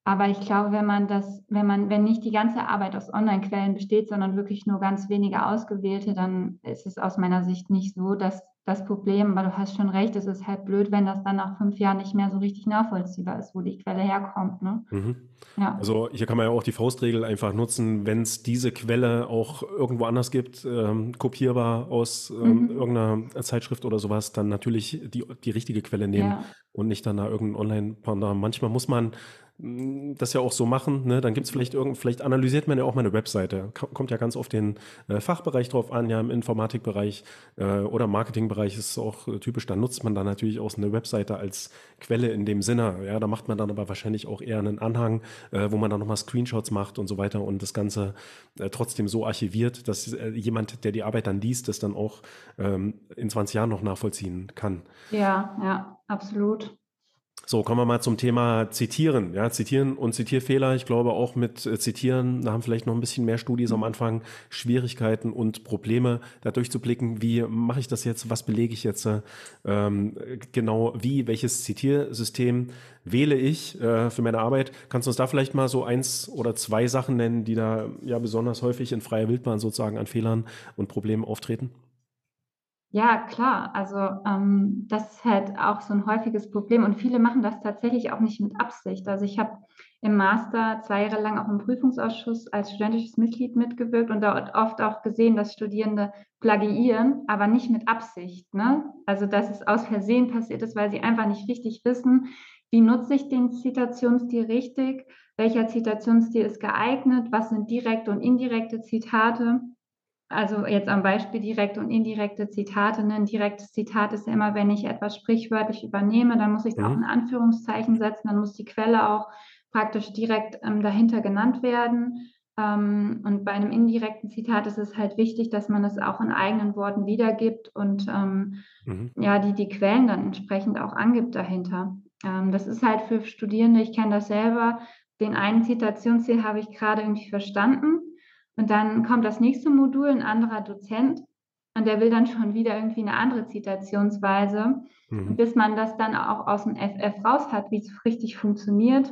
aber ich glaube, wenn man das, wenn man, wenn nicht die ganze Arbeit aus Online-Quellen besteht, sondern wirklich nur ganz wenige ausgewählte, dann ist es aus meiner Sicht nicht so, dass das Problem, aber du hast schon recht, es ist halt blöd, wenn das dann nach fünf Jahren nicht mehr so richtig nachvollziehbar ist, wo die Quelle herkommt. Ne? Mhm. Ja. Also hier kann man ja auch die Faustregel einfach nutzen, wenn es diese Quelle auch irgendwo anders gibt, ähm, kopierbar aus ähm, mhm. irgendeiner Zeitschrift oder sowas, dann natürlich die, die richtige Quelle nehmen ja. und nicht dann da irgendein Online-Partner. Manchmal muss man das ja auch so machen, ne? dann gibt es vielleicht irgend, vielleicht analysiert man ja auch mal eine Webseite. Kommt ja ganz oft den äh, Fachbereich drauf an, ja, im Informatikbereich äh, oder Marketingbereich ist es auch äh, typisch, da nutzt man dann natürlich auch eine Webseite als Quelle in dem Sinne. Ja, da macht man dann aber wahrscheinlich auch eher einen Anhang, äh, wo man dann nochmal Screenshots macht und so weiter und das Ganze äh, trotzdem so archiviert, dass äh, jemand, der die Arbeit dann liest, das dann auch ähm, in 20 Jahren noch nachvollziehen kann. Ja, ja, absolut. So, kommen wir mal zum Thema Zitieren. Ja, Zitieren und Zitierfehler. Ich glaube auch mit äh, Zitieren, da haben vielleicht noch ein bisschen mehr Studis am Anfang Schwierigkeiten und Probleme, da durchzublicken. Wie mache ich das jetzt? Was belege ich jetzt? Ähm, genau wie? Welches Zitiersystem wähle ich äh, für meine Arbeit? Kannst du uns da vielleicht mal so eins oder zwei Sachen nennen, die da ja besonders häufig in freier Wildbahn sozusagen an Fehlern und Problemen auftreten? Ja, klar. Also ähm, das ist halt auch so ein häufiges Problem und viele machen das tatsächlich auch nicht mit Absicht. Also ich habe im Master zwei Jahre lang auch im Prüfungsausschuss als studentisches Mitglied mitgewirkt und dort oft auch gesehen, dass Studierende plagiieren, aber nicht mit Absicht. Ne? Also dass es aus Versehen passiert ist, weil sie einfach nicht richtig wissen, wie nutze ich den Zitationsstil richtig, welcher Zitationsstil ist geeignet, was sind direkte und indirekte Zitate also jetzt am Beispiel direkte und indirekte Zitate. Ne? Ein direktes Zitat ist ja immer, wenn ich etwas sprichwörtlich übernehme, dann muss ich mhm. auch ein Anführungszeichen setzen, dann muss die Quelle auch praktisch direkt ähm, dahinter genannt werden. Ähm, und bei einem indirekten Zitat ist es halt wichtig, dass man es auch in eigenen Worten wiedergibt und ähm, mhm. ja, die, die Quellen dann entsprechend auch angibt dahinter. Ähm, das ist halt für Studierende, ich kenne das selber, den einen Zitationsziel habe ich gerade irgendwie verstanden. Und dann kommt das nächste Modul, ein anderer Dozent, und der will dann schon wieder irgendwie eine andere Zitationsweise. Mhm. Bis man das dann auch aus dem FF raus hat, wie es richtig funktioniert,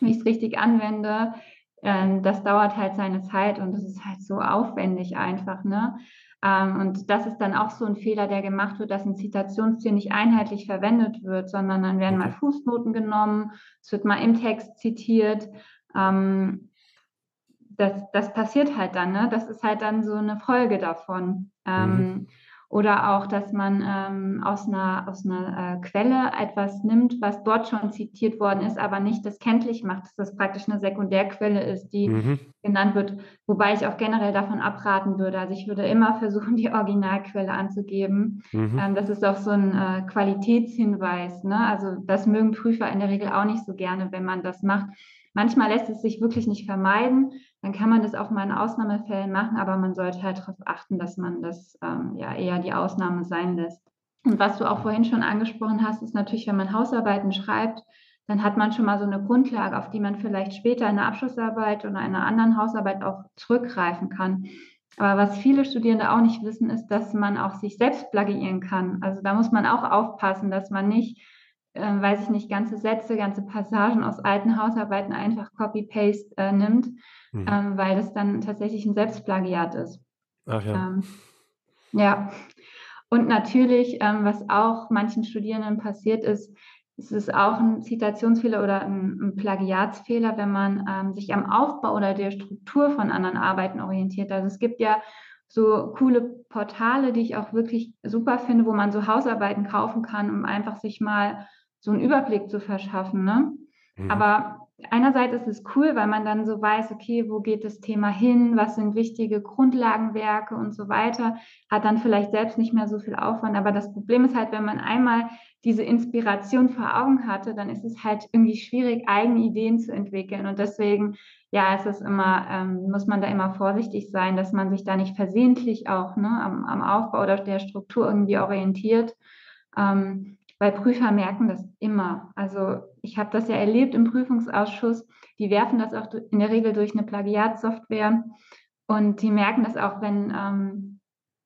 wie ich es richtig anwende, ähm, das dauert halt seine Zeit und das ist halt so aufwendig einfach. Ne? Ähm, und das ist dann auch so ein Fehler, der gemacht wird, dass ein Zitationsziel nicht einheitlich verwendet wird, sondern dann werden mal Fußnoten genommen, es wird mal im Text zitiert. Ähm, das, das passiert halt dann, ne? Das ist halt dann so eine Folge davon. Mhm. Oder auch, dass man ähm, aus einer, aus einer äh, Quelle etwas nimmt, was dort schon zitiert worden ist, aber nicht das kenntlich macht, dass das praktisch eine Sekundärquelle ist, die mhm. genannt wird. Wobei ich auch generell davon abraten würde. Also ich würde immer versuchen, [LAUGHS] die Originalquelle anzugeben. Mhm. Ähm, das ist auch so ein äh, Qualitätshinweis. Ne? Also das mögen Prüfer in der Regel auch nicht so gerne, wenn man das macht. Manchmal lässt es sich wirklich nicht vermeiden. Dann kann man das auch mal in Ausnahmefällen machen, aber man sollte halt darauf achten, dass man das ähm, ja eher die Ausnahme sein lässt. Und was du auch vorhin schon angesprochen hast, ist natürlich, wenn man Hausarbeiten schreibt, dann hat man schon mal so eine Grundlage, auf die man vielleicht später in einer Abschlussarbeit oder einer anderen Hausarbeit auch zurückgreifen kann. Aber was viele Studierende auch nicht wissen, ist, dass man auch sich selbst plagiieren kann. Also da muss man auch aufpassen, dass man nicht äh, weiß ich nicht, ganze Sätze, ganze Passagen aus alten Hausarbeiten einfach Copy-Paste äh, nimmt, mhm. ähm, weil das dann tatsächlich ein Selbstplagiat ist. Ach ja. Ähm, ja. Und natürlich, ähm, was auch manchen Studierenden passiert ist, es ist auch ein Zitationsfehler oder ein, ein Plagiatsfehler, wenn man ähm, sich am Aufbau oder der Struktur von anderen Arbeiten orientiert. Also es gibt ja so coole Portale, die ich auch wirklich super finde, wo man so Hausarbeiten kaufen kann, um einfach sich mal so einen Überblick zu verschaffen. Ne? Mhm. Aber einerseits ist es cool, weil man dann so weiß, okay, wo geht das Thema hin, was sind wichtige Grundlagenwerke und so weiter, hat dann vielleicht selbst nicht mehr so viel Aufwand. Aber das Problem ist halt, wenn man einmal diese Inspiration vor Augen hatte, dann ist es halt irgendwie schwierig, eigene Ideen zu entwickeln. Und deswegen, ja, ist es immer, ähm, muss man da immer vorsichtig sein, dass man sich da nicht versehentlich auch ne, am, am Aufbau oder der Struktur irgendwie orientiert. Ähm, weil Prüfer merken das immer. Also ich habe das ja erlebt im Prüfungsausschuss. Die werfen das auch in der Regel durch eine Plagiatsoftware und die merken das auch, wenn ähm,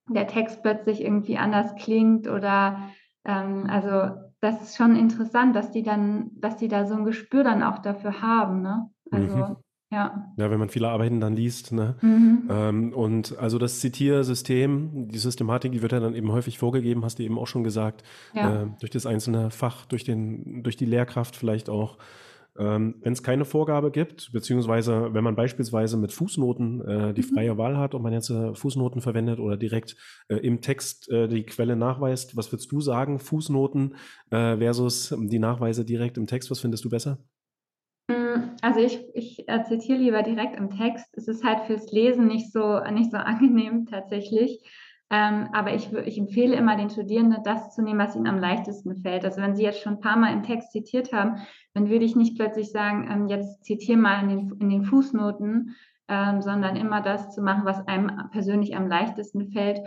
der Text plötzlich irgendwie anders klingt oder ähm, also das ist schon interessant, dass die dann, dass die da so ein Gespür dann auch dafür haben. Ne? Also mhm. Ja. Ja, wenn man viele Arbeiten dann liest. Ne? Mhm. Ähm, und also das Zitiersystem, die Systematik, die wird ja dann eben häufig vorgegeben, hast du eben auch schon gesagt, ja. äh, durch das einzelne Fach, durch, den, durch die Lehrkraft vielleicht auch. Ähm, wenn es keine Vorgabe gibt, beziehungsweise wenn man beispielsweise mit Fußnoten äh, die mhm. freie Wahl hat, ob man jetzt äh, Fußnoten verwendet oder direkt äh, im Text äh, die Quelle nachweist, was würdest du sagen, Fußnoten äh, versus die Nachweise direkt im Text, was findest du besser? Also ich, ich zitiere lieber direkt im Text. Es ist halt fürs Lesen nicht so, nicht so [LAUGHS] angenehm tatsächlich. Ähm, aber ich, ich empfehle immer den Studierenden, das zu nehmen, was ihnen am leichtesten fällt. Also wenn sie jetzt schon ein paar Mal im Text zitiert haben, dann würde ich nicht plötzlich sagen, ähm, jetzt zitiere mal in den, in den Fußnoten, ähm, sondern immer das zu machen, was einem persönlich am leichtesten fällt.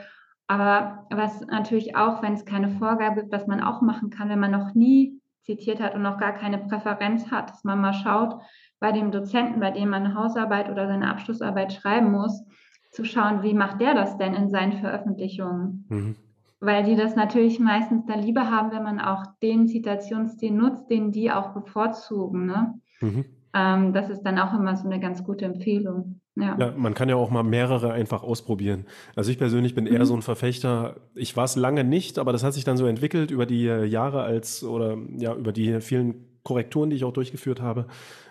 Aber was natürlich auch, wenn es keine Vorgabe gibt, was man auch machen kann, wenn man noch nie zitiert hat und noch gar keine Präferenz hat, dass man mal schaut, bei dem Dozenten, bei dem man eine Hausarbeit oder seine Abschlussarbeit schreiben muss, zu schauen, wie macht der das denn in seinen Veröffentlichungen? Mhm. Weil die das natürlich meistens dann lieber haben, wenn man auch den Zitationsstil nutzt, den die auch bevorzugen. Ne? Mhm. Ähm, das ist dann auch immer so eine ganz gute Empfehlung. Ja. ja. man kann ja auch mal mehrere einfach ausprobieren. Also ich persönlich bin mhm. eher so ein Verfechter. Ich war es lange nicht, aber das hat sich dann so entwickelt über die Jahre als oder ja über die vielen Korrekturen, die ich auch durchgeführt habe.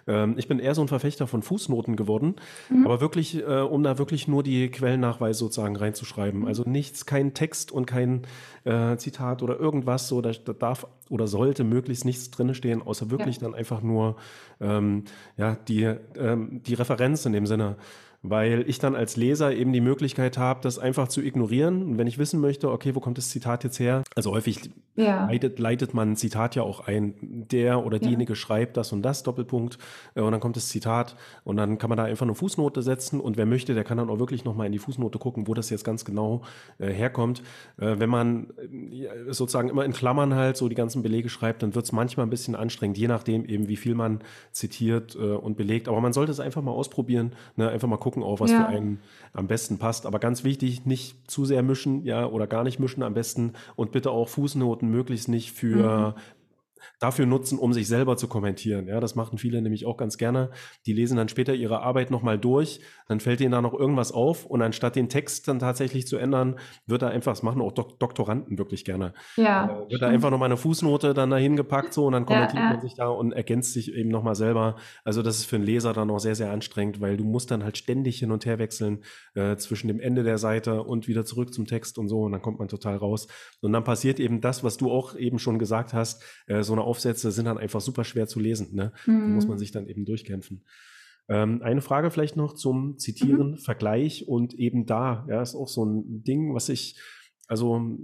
Ähm, ich bin eher so ein Verfechter von Fußnoten geworden, mhm. aber wirklich, äh, um da wirklich nur die Quellennachweise sozusagen reinzuschreiben. Mhm. Also nichts, kein Text und kein äh, Zitat oder irgendwas, so da, da, darf oder sollte möglichst nichts drin stehen, außer wirklich ja. dann einfach nur ähm, ja, die, ähm, die Referenz in dem Sinne. Weil ich dann als Leser eben die Möglichkeit habe, das einfach zu ignorieren. Und wenn ich wissen möchte, okay, wo kommt das Zitat jetzt her? Also häufig ja. leitet, leitet man ein Zitat ja auch ein. Der oder diejenige ja. schreibt das und das, Doppelpunkt, äh, und dann kommt das Zitat und dann kann man da einfach eine Fußnote setzen und wer möchte, der kann dann auch wirklich nochmal in die Fußnote gucken, wo das jetzt ganz genau äh, herkommt. Äh, wenn man äh, sozusagen immer in Klammern halt so die ganzen Belege schreibt, dann wird es manchmal ein bisschen anstrengend, je nachdem eben, wie viel man zitiert äh, und belegt. Aber man sollte es einfach mal ausprobieren, ne? einfach mal gucken, auch was ja. für einen am besten passt. Aber ganz wichtig, nicht zu sehr mischen, ja, oder gar nicht mischen am besten und bitte auch Fußnoten möglichst nicht für mhm dafür nutzen, um sich selber zu kommentieren. Ja, das machen viele nämlich auch ganz gerne. Die lesen dann später ihre Arbeit nochmal durch, dann fällt ihnen da noch irgendwas auf und anstatt den Text dann tatsächlich zu ändern, wird da einfach, das machen auch Dok Doktoranden wirklich gerne, ja, äh, wird da einfach nochmal eine Fußnote dann dahin gepackt so und dann kommentiert ja, ja. man sich da und ergänzt sich eben nochmal selber. Also das ist für einen Leser dann auch sehr, sehr anstrengend, weil du musst dann halt ständig hin und her wechseln äh, zwischen dem Ende der Seite und wieder zurück zum Text und so und dann kommt man total raus. Und dann passiert eben das, was du auch eben schon gesagt hast, äh, so eine Aufsätze sind dann einfach super schwer zu lesen. Ne? Mhm. Da muss man mhm. sich dann eben durchkämpfen. Ähm, eine Frage vielleicht noch zum Zitieren, mhm. Vergleich und eben da, ja, ist auch so ein Ding, was ich, also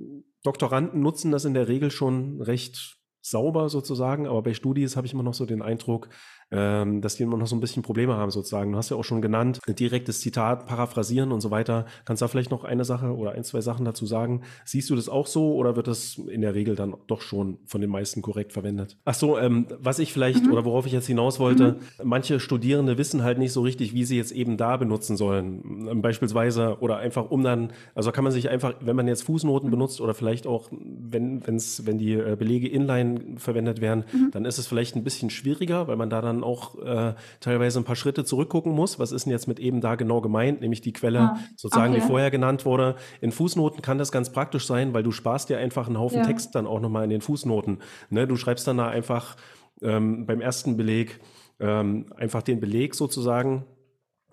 Doktoranden nutzen das in der Regel schon recht sauber sozusagen, aber bei Studis habe ich immer noch so den Eindruck, ähm, dass die immer noch so ein bisschen Probleme haben sozusagen. Du hast ja auch schon genannt, direktes Zitat, paraphrasieren und so weiter. Kannst du da vielleicht noch eine Sache oder ein, zwei Sachen dazu sagen? Siehst du das auch so oder wird das in der Regel dann doch schon von den meisten korrekt verwendet? Ach so, ähm, was ich vielleicht mhm. oder worauf ich jetzt hinaus wollte, mhm. manche Studierende wissen halt nicht so richtig, wie sie jetzt eben da benutzen sollen. Ähm, beispielsweise oder einfach um dann, also kann man sich einfach, wenn man jetzt Fußnoten benutzt oder vielleicht auch, wenn, wenn's, wenn die äh, Belege inline verwendet werden, mhm. dann ist es vielleicht ein bisschen schwieriger, weil man da dann dann auch äh, teilweise ein paar Schritte zurückgucken muss. Was ist denn jetzt mit eben da genau gemeint? Nämlich die Quelle ah, sozusagen, okay. die vorher genannt wurde. In Fußnoten kann das ganz praktisch sein, weil du sparst dir einfach einen Haufen ja. Text dann auch nochmal in den Fußnoten. Ne? Du schreibst dann da einfach ähm, beim ersten Beleg ähm, einfach den Beleg sozusagen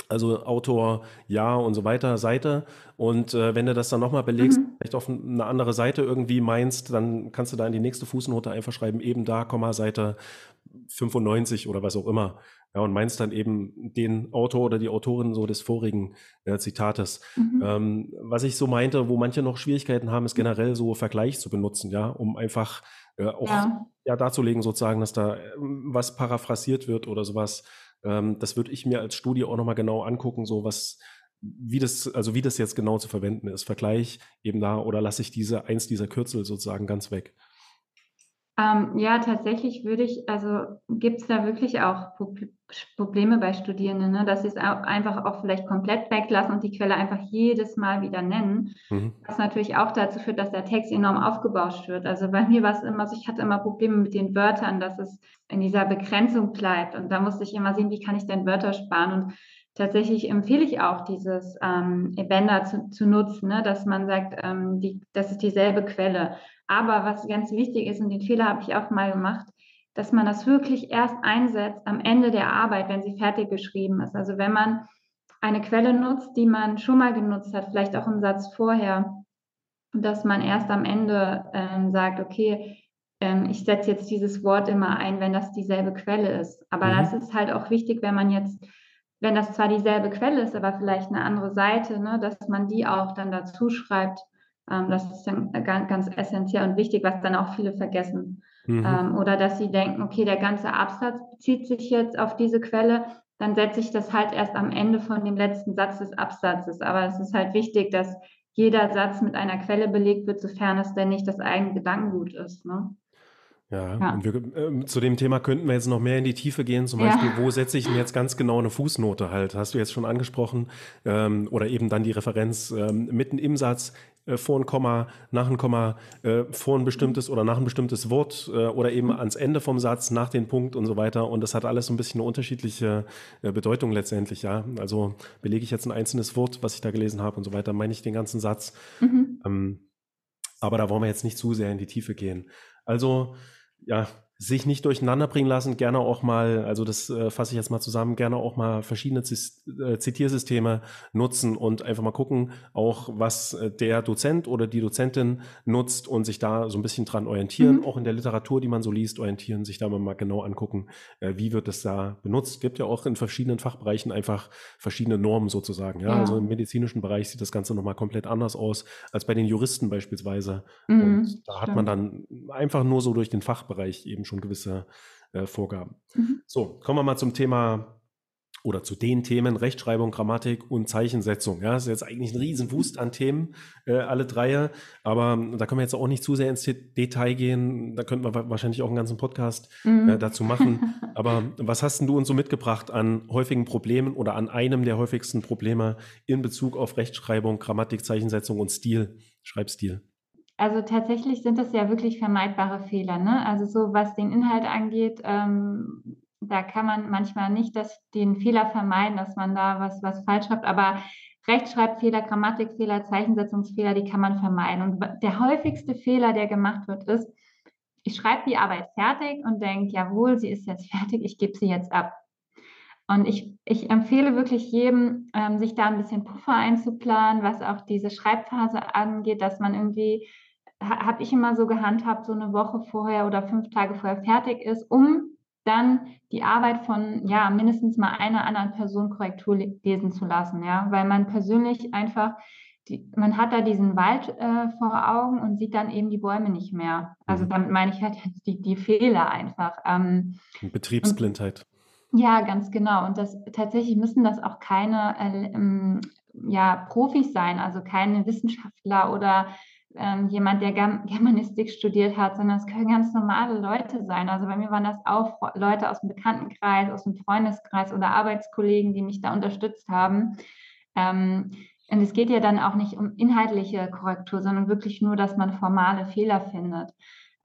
also Autor, ja und so weiter, Seite. Und äh, wenn du das dann nochmal belegst, mhm. vielleicht auf eine andere Seite irgendwie meinst, dann kannst du da in die nächste Fußnote einfach schreiben, eben da, Komma, Seite 95 oder was auch immer. Ja, und meinst dann eben den Autor oder die Autorin so des vorigen äh, Zitates. Mhm. Ähm, was ich so meinte, wo manche noch Schwierigkeiten haben, ist generell so Vergleich zu benutzen, ja, um einfach äh, auch ja. ja. darzulegen sozusagen, dass da äh, was paraphrasiert wird oder sowas. Ähm, das würde ich mir als Studie auch nochmal genau angucken, so was, wie das, also wie das jetzt genau zu verwenden ist. Vergleich eben da oder lasse ich diese, eins dieser Kürzel sozusagen ganz weg. Ähm, ja, tatsächlich würde ich, also gibt es da wirklich auch Probleme bei Studierenden, ne? dass sie es einfach auch vielleicht komplett weglassen und die Quelle einfach jedes Mal wieder nennen, mhm. was natürlich auch dazu führt, dass der Text enorm aufgebauscht wird. Also bei mir war es immer so, ich hatte immer Probleme mit den Wörtern, dass es in dieser Begrenzung bleibt und da musste ich immer sehen, wie kann ich denn Wörter sparen und tatsächlich empfehle ich auch dieses ähm, Ebenda zu, zu nutzen, ne? dass man sagt, ähm, die, das ist dieselbe Quelle. Aber was ganz wichtig ist, und den Fehler habe ich auch mal gemacht, dass man das wirklich erst einsetzt am Ende der Arbeit, wenn sie fertig geschrieben ist. Also wenn man eine Quelle nutzt, die man schon mal genutzt hat, vielleicht auch einen Satz vorher, dass man erst am Ende ähm, sagt, okay, ähm, ich setze jetzt dieses Wort immer ein, wenn das dieselbe Quelle ist. Aber mhm. das ist halt auch wichtig, wenn man jetzt wenn das zwar dieselbe Quelle ist, aber vielleicht eine andere Seite, ne, dass man die auch dann dazu schreibt. Ähm, das ist dann ganz, essentiell und wichtig, was dann auch viele vergessen. Mhm. Ähm, oder dass sie denken, okay, der ganze Absatz bezieht sich jetzt auf diese Quelle, dann setze ich das halt erst am Ende von dem letzten Satz des Absatzes. Aber es ist halt wichtig, dass jeder Satz mit einer Quelle belegt wird, sofern es denn nicht das eigene Gedankengut ist. Ne? Ja, ja. wir, äh, zu dem Thema könnten wir jetzt noch mehr in die Tiefe gehen. Zum Beispiel, ja. wo setze ich denn jetzt ganz genau eine Fußnote halt? Hast du jetzt schon angesprochen. Ähm, oder eben dann die Referenz ähm, mitten im Satz, äh, vor ein Komma, nach ein Komma, äh, vor ein bestimmtes oder nach ein bestimmtes Wort äh, oder eben ans Ende vom Satz, nach den Punkt und so weiter. Und das hat alles so ein bisschen eine unterschiedliche äh, Bedeutung letztendlich, ja. Also belege ich jetzt ein einzelnes Wort, was ich da gelesen habe und so weiter, meine ich den ganzen Satz. Mhm. Ähm, aber da wollen wir jetzt nicht zu sehr in die Tiefe gehen. Also ja, sich nicht durcheinander bringen lassen, gerne auch mal, also das äh, fasse ich jetzt mal zusammen, gerne auch mal verschiedene Zis äh, Zitiersysteme nutzen und einfach mal gucken, auch was äh, der Dozent oder die Dozentin nutzt und sich da so ein bisschen dran orientieren, mhm. auch in der Literatur, die man so liest, orientieren, sich da mal genau angucken, äh, wie wird es da benutzt. Gibt ja auch in verschiedenen Fachbereichen einfach verschiedene Normen sozusagen. Ja? ja. Also im medizinischen Bereich sieht das Ganze nochmal komplett anders aus als bei den Juristen beispielsweise. Mhm, und da hat man dann einfach nur so durch den Fachbereich eben schon gewisse äh, Vorgaben. Mhm. So, kommen wir mal zum Thema oder zu den Themen Rechtschreibung, Grammatik und Zeichensetzung. Ja, das ist jetzt eigentlich ein Riesenwust an Themen, äh, alle drei. Aber da können wir jetzt auch nicht zu sehr ins Detail gehen. Da könnten wir wahrscheinlich auch einen ganzen Podcast mhm. äh, dazu machen. [LAUGHS] Aber was hast denn du uns so mitgebracht an häufigen Problemen oder an einem der häufigsten Probleme in Bezug auf Rechtschreibung, Grammatik, Zeichensetzung und Stil, Schreibstil? Also tatsächlich sind das ja wirklich vermeidbare Fehler. Ne? Also so was den Inhalt angeht, ähm, da kann man manchmal nicht das, den Fehler vermeiden, dass man da was, was falsch schreibt, aber Rechtschreibfehler, Grammatikfehler, Zeichensetzungsfehler, die kann man vermeiden. Und der häufigste Fehler, der gemacht wird, ist, ich schreibe die Arbeit fertig und denke, jawohl, sie ist jetzt [LAUGHS] fertig, ich gebe sie jetzt ab. Und ich, ich empfehle wirklich jedem, ähm, sich da ein bisschen Puffer einzuplanen, was auch diese Schreibphase angeht, dass man irgendwie habe ich immer so gehandhabt, so eine Woche vorher oder fünf Tage vorher fertig ist, um dann die Arbeit von ja mindestens mal einer anderen Person Korrektur lesen zu lassen, ja, weil man persönlich einfach die, man hat da diesen Wald äh, vor Augen und sieht dann eben die Bäume nicht mehr. Also mhm. damit meine ich halt die, die Fehler einfach. Ähm, Betriebsblindheit. Und, ja, ganz genau. Und das tatsächlich müssen das auch keine äh, ähm, ja, Profis sein, also keine Wissenschaftler oder ähm, jemand, der Germanistik studiert hat, sondern es können ganz normale Leute sein. Also bei mir waren das auch Leute aus dem Bekanntenkreis, aus dem Freundeskreis oder Arbeitskollegen, die mich da unterstützt haben. Ähm, und es geht ja dann auch nicht um inhaltliche Korrektur, sondern wirklich nur, dass man formale Fehler findet.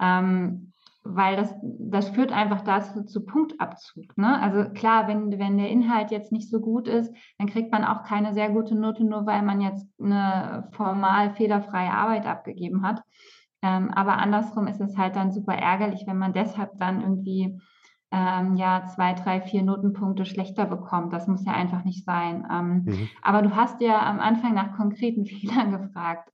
Ähm, weil das, das führt einfach dazu zu Punktabzug. Ne? Also klar, wenn, wenn der Inhalt jetzt nicht so gut ist, dann kriegt man auch keine sehr gute Note, nur weil man jetzt eine formal fehlerfreie Arbeit abgegeben hat. Ähm, aber andersrum ist es halt dann super ärgerlich, wenn man deshalb dann irgendwie ähm, ja zwei, drei, vier Notenpunkte schlechter bekommt. Das muss ja einfach nicht sein. Ähm, mhm. Aber du hast ja am Anfang nach konkreten [LAUGHS] Fehlern gefragt.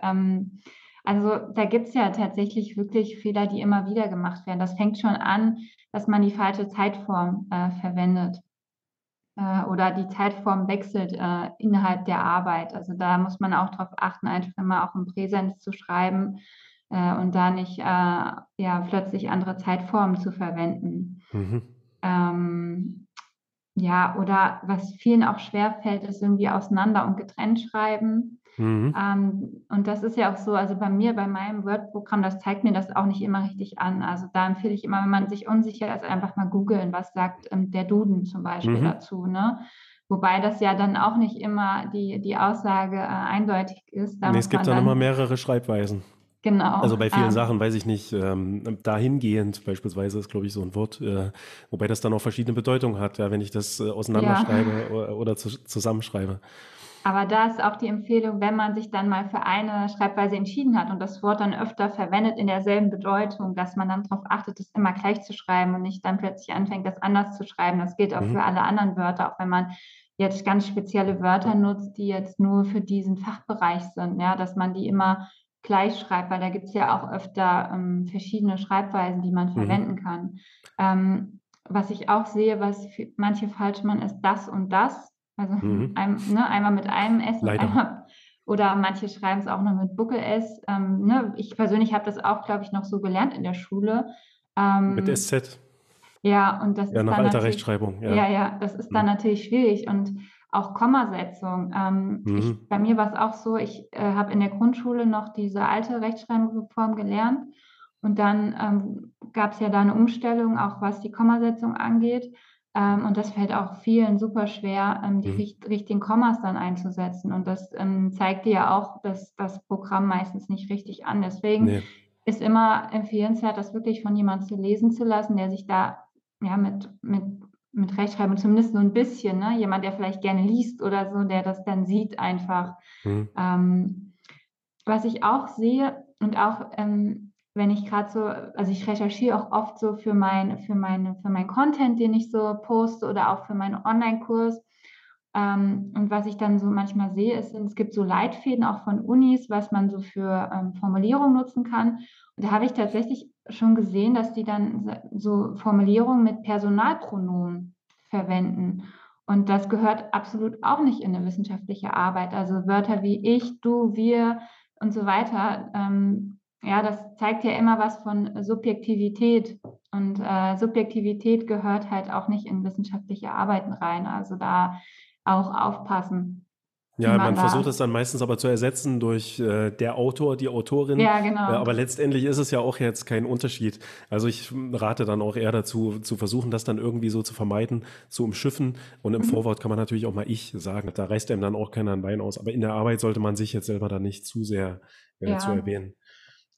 Also da gibt es ja tatsächlich wirklich Fehler, die immer wieder gemacht werden. Das fängt schon an, dass man die falsche Zeitform äh, verwendet äh, oder die Zeitform wechselt äh, innerhalb der Arbeit. Also da muss man auch darauf achten, einfach immer auch im Präsens zu schreiben äh, und da nicht äh, ja, plötzlich andere Zeitformen zu verwenden. Mhm. Ähm, ja, oder was vielen auch schwerfällt, ist irgendwie auseinander und getrennt schreiben. Mhm. Ähm, und das ist ja auch so, also bei mir, bei meinem Word-Programm, das zeigt mir das auch nicht immer richtig an. Also da empfehle ich immer, wenn man sich unsicher ist, einfach mal googeln, was sagt ähm, der Duden zum Beispiel mhm. dazu. Ne? Wobei das ja dann auch nicht immer die, die Aussage äh, eindeutig ist. Da nee, es gibt dann immer mehrere Schreibweisen. Genau. Also bei vielen ähm, Sachen weiß ich nicht, ähm, dahingehend beispielsweise ist, glaube ich, so ein Wort, äh, wobei das dann auch verschiedene Bedeutungen hat, ja, wenn ich das äh, auseinanderschreibe [LAUGHS] ja. oder, oder zu, zusammenschreibe. Aber da ist auch die Empfehlung, wenn man sich dann mal für eine Schreibweise entschieden hat und das Wort dann öfter verwendet in derselben Bedeutung, dass man dann darauf achtet, es immer gleich zu schreiben und nicht dann plötzlich anfängt, das anders zu schreiben. Das gilt auch mhm. für alle anderen Wörter, auch wenn man jetzt ganz spezielle Wörter nutzt, die jetzt nur für diesen Fachbereich sind, ja, dass man die immer gleich schreibt, weil da gibt es ja auch öfter ähm, verschiedene Schreibweisen, die man mhm. verwenden kann. Ähm, was ich auch sehe, was manche falsch machen, ist das und das. Also mhm. ein, ne, einmal mit einem S, einmal, [LAUGHS] oder manche schreiben es auch noch mit Buckel-S. Ähm, ne, ich persönlich habe das auch, glaube ich, noch so gelernt in der Schule. Ähm, mit SZ. Ja, und das ja, ist nach dann alter Rechtschreibung. Ja. ja, ja, das ist dann mhm. natürlich schwierig und auch Kommasetzung. Ähm, mhm. ich, bei mir war es auch so, ich äh, habe in der Grundschule noch diese alte Rechtschreibungsreform gelernt und dann ähm, gab es ja da eine Umstellung, auch was die Kommasetzung angeht. Ähm, und das fällt auch vielen super schwer, ähm, die mhm. richtigen Kommas dann einzusetzen. Und das ähm, zeigt dir ja auch, dass das Programm meistens nicht richtig an. Deswegen nee. ist immer empfehlenswert, das wirklich von jemandem zu lesen zu lassen, der sich da ja mit, mit, mit Rechtschreibung zumindest so ein bisschen, ne? jemand, der vielleicht gerne liest oder so, der das dann sieht einfach. Mhm. Ähm, was ich auch sehe und auch ähm, wenn ich gerade so, also ich recherchiere auch oft so für mein, für meine, für meinen Content, den ich so poste oder auch für meinen Online-Kurs. Ähm, und was ich dann so manchmal sehe, ist, es gibt so Leitfäden auch von Unis, was man so für ähm, Formulierungen nutzen kann. Und da habe ich tatsächlich schon gesehen, dass die dann so Formulierungen mit Personalpronomen verwenden. Und das gehört absolut auch nicht in eine wissenschaftliche Arbeit. Also Wörter wie ich, du, wir und so weiter. Ähm, ja, das zeigt ja immer was von Subjektivität. Und äh, Subjektivität gehört halt auch nicht in wissenschaftliche Arbeiten rein. Also da auch aufpassen. Ja, man, man versucht es dann meistens aber zu ersetzen durch äh, der Autor, die Autorin. Ja, genau. Äh, aber letztendlich ist es ja auch jetzt kein Unterschied. Also ich rate dann auch eher dazu, zu versuchen, das dann irgendwie so zu vermeiden, zu umschiffen. Und im mhm. Vorwort kann man natürlich auch mal ich sagen. Da reißt einem dann auch keiner ein Bein aus. Aber in der Arbeit sollte man sich jetzt selber dann nicht zu sehr äh, ja. zu erwähnen.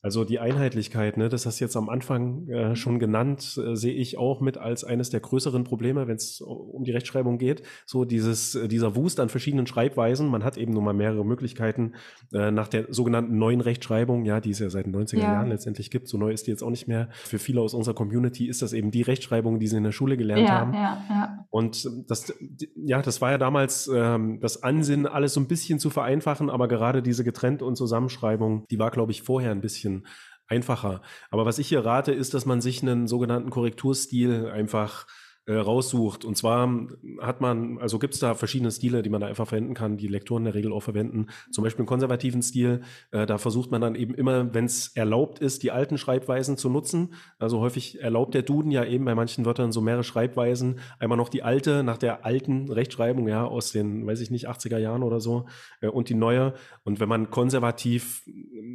Also die Einheitlichkeit, ne, das hast du jetzt am Anfang äh, schon genannt, äh, sehe ich auch mit als eines der größeren Probleme, wenn es um die Rechtschreibung geht. So dieses, äh, dieser Wust an verschiedenen Schreibweisen. Man hat eben nun mal mehrere Möglichkeiten äh, nach der sogenannten neuen Rechtschreibung, ja, die es ja seit den 90er ja. Jahren letztendlich gibt. So neu ist die jetzt auch nicht mehr. Für viele aus unserer Community ist das eben die Rechtschreibung, die sie in der Schule gelernt ja, haben. Ja, ja. Und das, ja, das war ja damals ähm, das Ansinnen, alles so ein bisschen zu vereinfachen, aber gerade diese Getrennt- und Zusammenschreibung, die war, glaube ich, vorher ein bisschen bisschen einfacher. Aber was ich hier rate, ist, dass man sich einen sogenannten Korrekturstil einfach äh, raussucht. Und zwar hat man, also gibt es da verschiedene Stile, die man da einfach verwenden kann, die Lektoren in der Regel auch verwenden. Zum Beispiel einen konservativen Stil. Äh, da versucht man dann eben immer, wenn es erlaubt ist, die alten Schreibweisen zu nutzen. Also häufig erlaubt der Duden ja eben bei manchen Wörtern so mehrere Schreibweisen. Einmal noch die alte, nach der alten Rechtschreibung, ja, aus den, weiß ich nicht, 80er Jahren oder so, äh, und die neue. Und wenn man konservativ,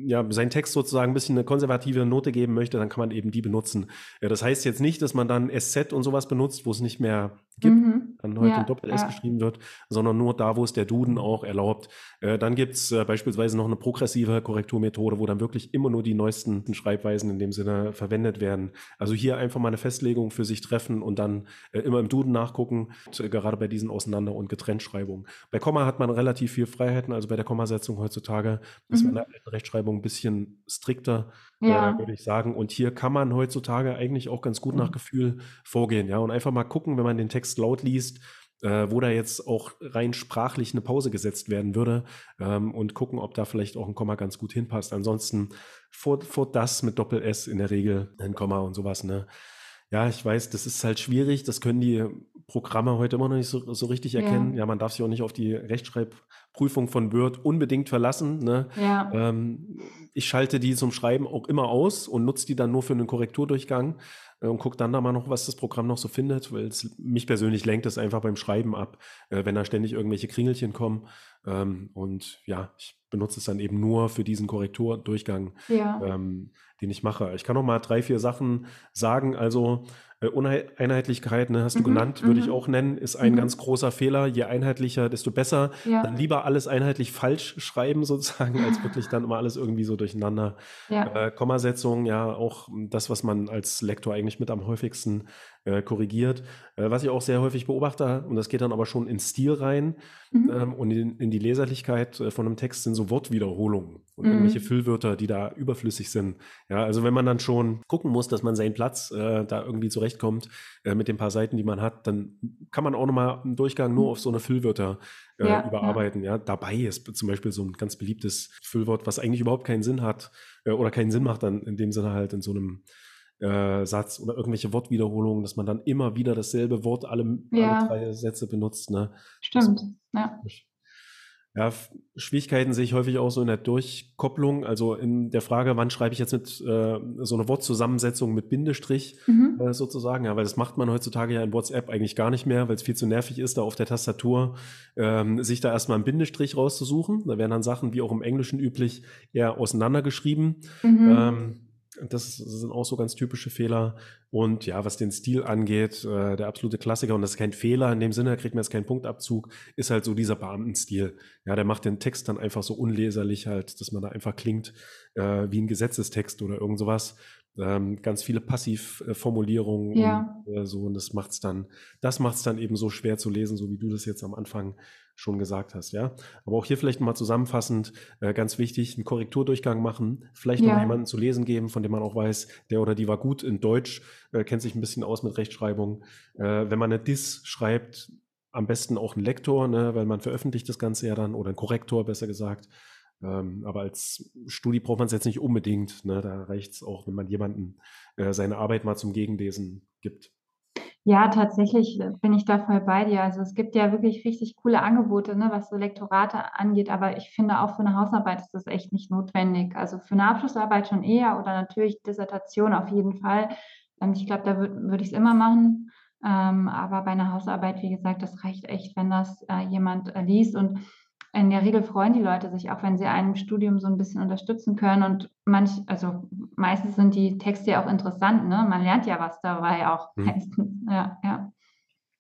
ja, seinen Text sozusagen ein bisschen eine konservative Note geben möchte, dann kann man eben die benutzen. das heißt jetzt nicht, dass man dann SZ und sowas benutzt, wo es nicht mehr gibt, mhm. dann heute ja, Doppel-S ja. geschrieben wird, sondern nur da, wo es der Duden auch erlaubt. Äh, dann gibt es äh, beispielsweise noch eine progressive Korrekturmethode, wo dann wirklich immer nur die neuesten Schreibweisen in dem Sinne verwendet werden. Also hier einfach mal eine Festlegung für sich treffen und dann äh, immer im Duden nachgucken, und, äh, gerade bei diesen Auseinander- und Getrenntschreibungen. Bei Komma hat man relativ viel Freiheiten, also bei der Kommasetzung heutzutage ist mhm. man in der Rechtschreibung ein bisschen strikter, äh, ja. würde ich sagen. Und hier kann man heutzutage eigentlich auch ganz gut mhm. nach Gefühl vorgehen, ja, und einfach mal gucken, wenn man den Text laut liest, äh, wo da jetzt auch rein sprachlich eine Pause gesetzt werden würde ähm, und gucken, ob da vielleicht auch ein Komma ganz gut hinpasst. Ansonsten vor, vor das mit Doppel-S in der Regel ein Komma und sowas, ne? Ja, ich weiß, das ist halt schwierig. Das können die Programme heute immer noch nicht so, so richtig erkennen. Ja. ja. man darf sich auch nicht auf die Rechtschreibprüfung von Word unbedingt verlassen. Ne? Ja. Ähm, ich schalte die zum Schreiben auch immer aus und nutze die dann nur für einen Korrekturdurchgang äh, und gucke dann da mal noch, was das Programm noch so findet, weil es mich persönlich lenkt es einfach beim Schreiben ab, äh, wenn da ständig irgendwelche Kringelchen kommen. Ähm, und ja, ich benutze es dann eben nur für diesen Korrekturdurchgang, ja. ähm, den ich mache. Ich kann noch mal drei, vier Sachen sagen. Also äh, Uneinheitlichkeit, ne, hast du mhm, genannt, würde ich mhm. auch nennen, ist ein mhm. ganz großer Fehler. Je einheitlicher, desto besser. Ja. Dann lieber alles einheitlich falsch schreiben [LAUGHS] sozusagen, als wirklich dann immer alles irgendwie so durcheinander. Ja. Äh, Kommasetzung, ja, auch das, was man als Lektor eigentlich mit am häufigsten äh, korrigiert. Äh, was ich auch sehr häufig beobachte, und das geht dann aber schon ins Stil rein mhm. ähm, und in, in, die Leserlichkeit äh, von einem Text sind so Wortwiederholungen und mhm. irgendwelche Füllwörter, die da überflüssig sind. Ja, also wenn man dann schon gucken muss, dass man seinen Platz äh, da irgendwie zurechtkommt äh, mit den paar Seiten, die man hat, dann kann man auch nochmal einen Durchgang nur mhm. auf so eine Füllwörter ja, überarbeiten. Ja. ja. dabei ist zum Beispiel so ein ganz beliebtes Füllwort, was eigentlich überhaupt keinen Sinn hat oder keinen Sinn macht dann in dem Sinne halt in so einem äh, Satz oder irgendwelche Wortwiederholungen, dass man dann immer wieder dasselbe Wort alle, ja. alle drei Sätze benutzt. Ne? Stimmt, ja. Ja, Schwierigkeiten sehe ich häufig auch so in der Durchkopplung, also in der Frage, wann schreibe ich jetzt mit äh, so einer Wortzusammensetzung mit Bindestrich mhm. äh, sozusagen, ja, weil das macht man heutzutage ja in WhatsApp eigentlich gar nicht mehr, weil es viel zu nervig ist, da auf der Tastatur ähm, sich da erstmal einen Bindestrich rauszusuchen. Da werden dann Sachen, wie auch im Englischen üblich, eher auseinandergeschrieben. Mhm. Ähm, das sind auch so ganz typische Fehler. Und ja, was den Stil angeht, äh, der absolute Klassiker, und das ist kein Fehler in dem Sinne, da kriegt man jetzt keinen Punktabzug, ist halt so dieser Beamtenstil. Ja, der macht den Text dann einfach so unleserlich halt, dass man da einfach klingt äh, wie ein Gesetzestext oder irgend sowas. Ähm, ganz viele Passivformulierungen ja. und äh, so, und das macht's dann, das macht's dann eben so schwer zu lesen, so wie du das jetzt am Anfang schon gesagt hast, ja. Aber auch hier vielleicht mal zusammenfassend, äh, ganz wichtig, einen Korrekturdurchgang machen, vielleicht ja. noch jemanden zu lesen geben, von dem man auch weiß, der oder die war gut in Deutsch, äh, kennt sich ein bisschen aus mit Rechtschreibung. Äh, wenn man eine Dis schreibt, am besten auch einen Lektor, ne, weil man veröffentlicht das Ganze ja dann, oder einen Korrektor besser gesagt. Ähm, aber als Studi braucht man es jetzt nicht unbedingt. Ne? Da reicht es auch, wenn man jemanden äh, seine Arbeit mal zum Gegenlesen gibt. Ja, tatsächlich äh, bin ich da voll bei dir. Also es gibt ja wirklich richtig coole Angebote, ne, was so Lektorate angeht, aber ich finde auch für eine Hausarbeit ist das echt nicht notwendig. Also für eine Abschlussarbeit schon eher oder natürlich Dissertation auf jeden Fall. Ähm, ich glaube, da würde würd ich es immer machen. Ähm, aber bei einer Hausarbeit, wie gesagt, das reicht echt, wenn das äh, jemand äh, liest. Und in der Regel freuen die Leute sich auch, wenn sie einem Studium so ein bisschen unterstützen können. Und manch, also meistens sind die Texte ja auch interessant, ne? Man lernt ja was dabei auch mhm. meistens. Ja, ja.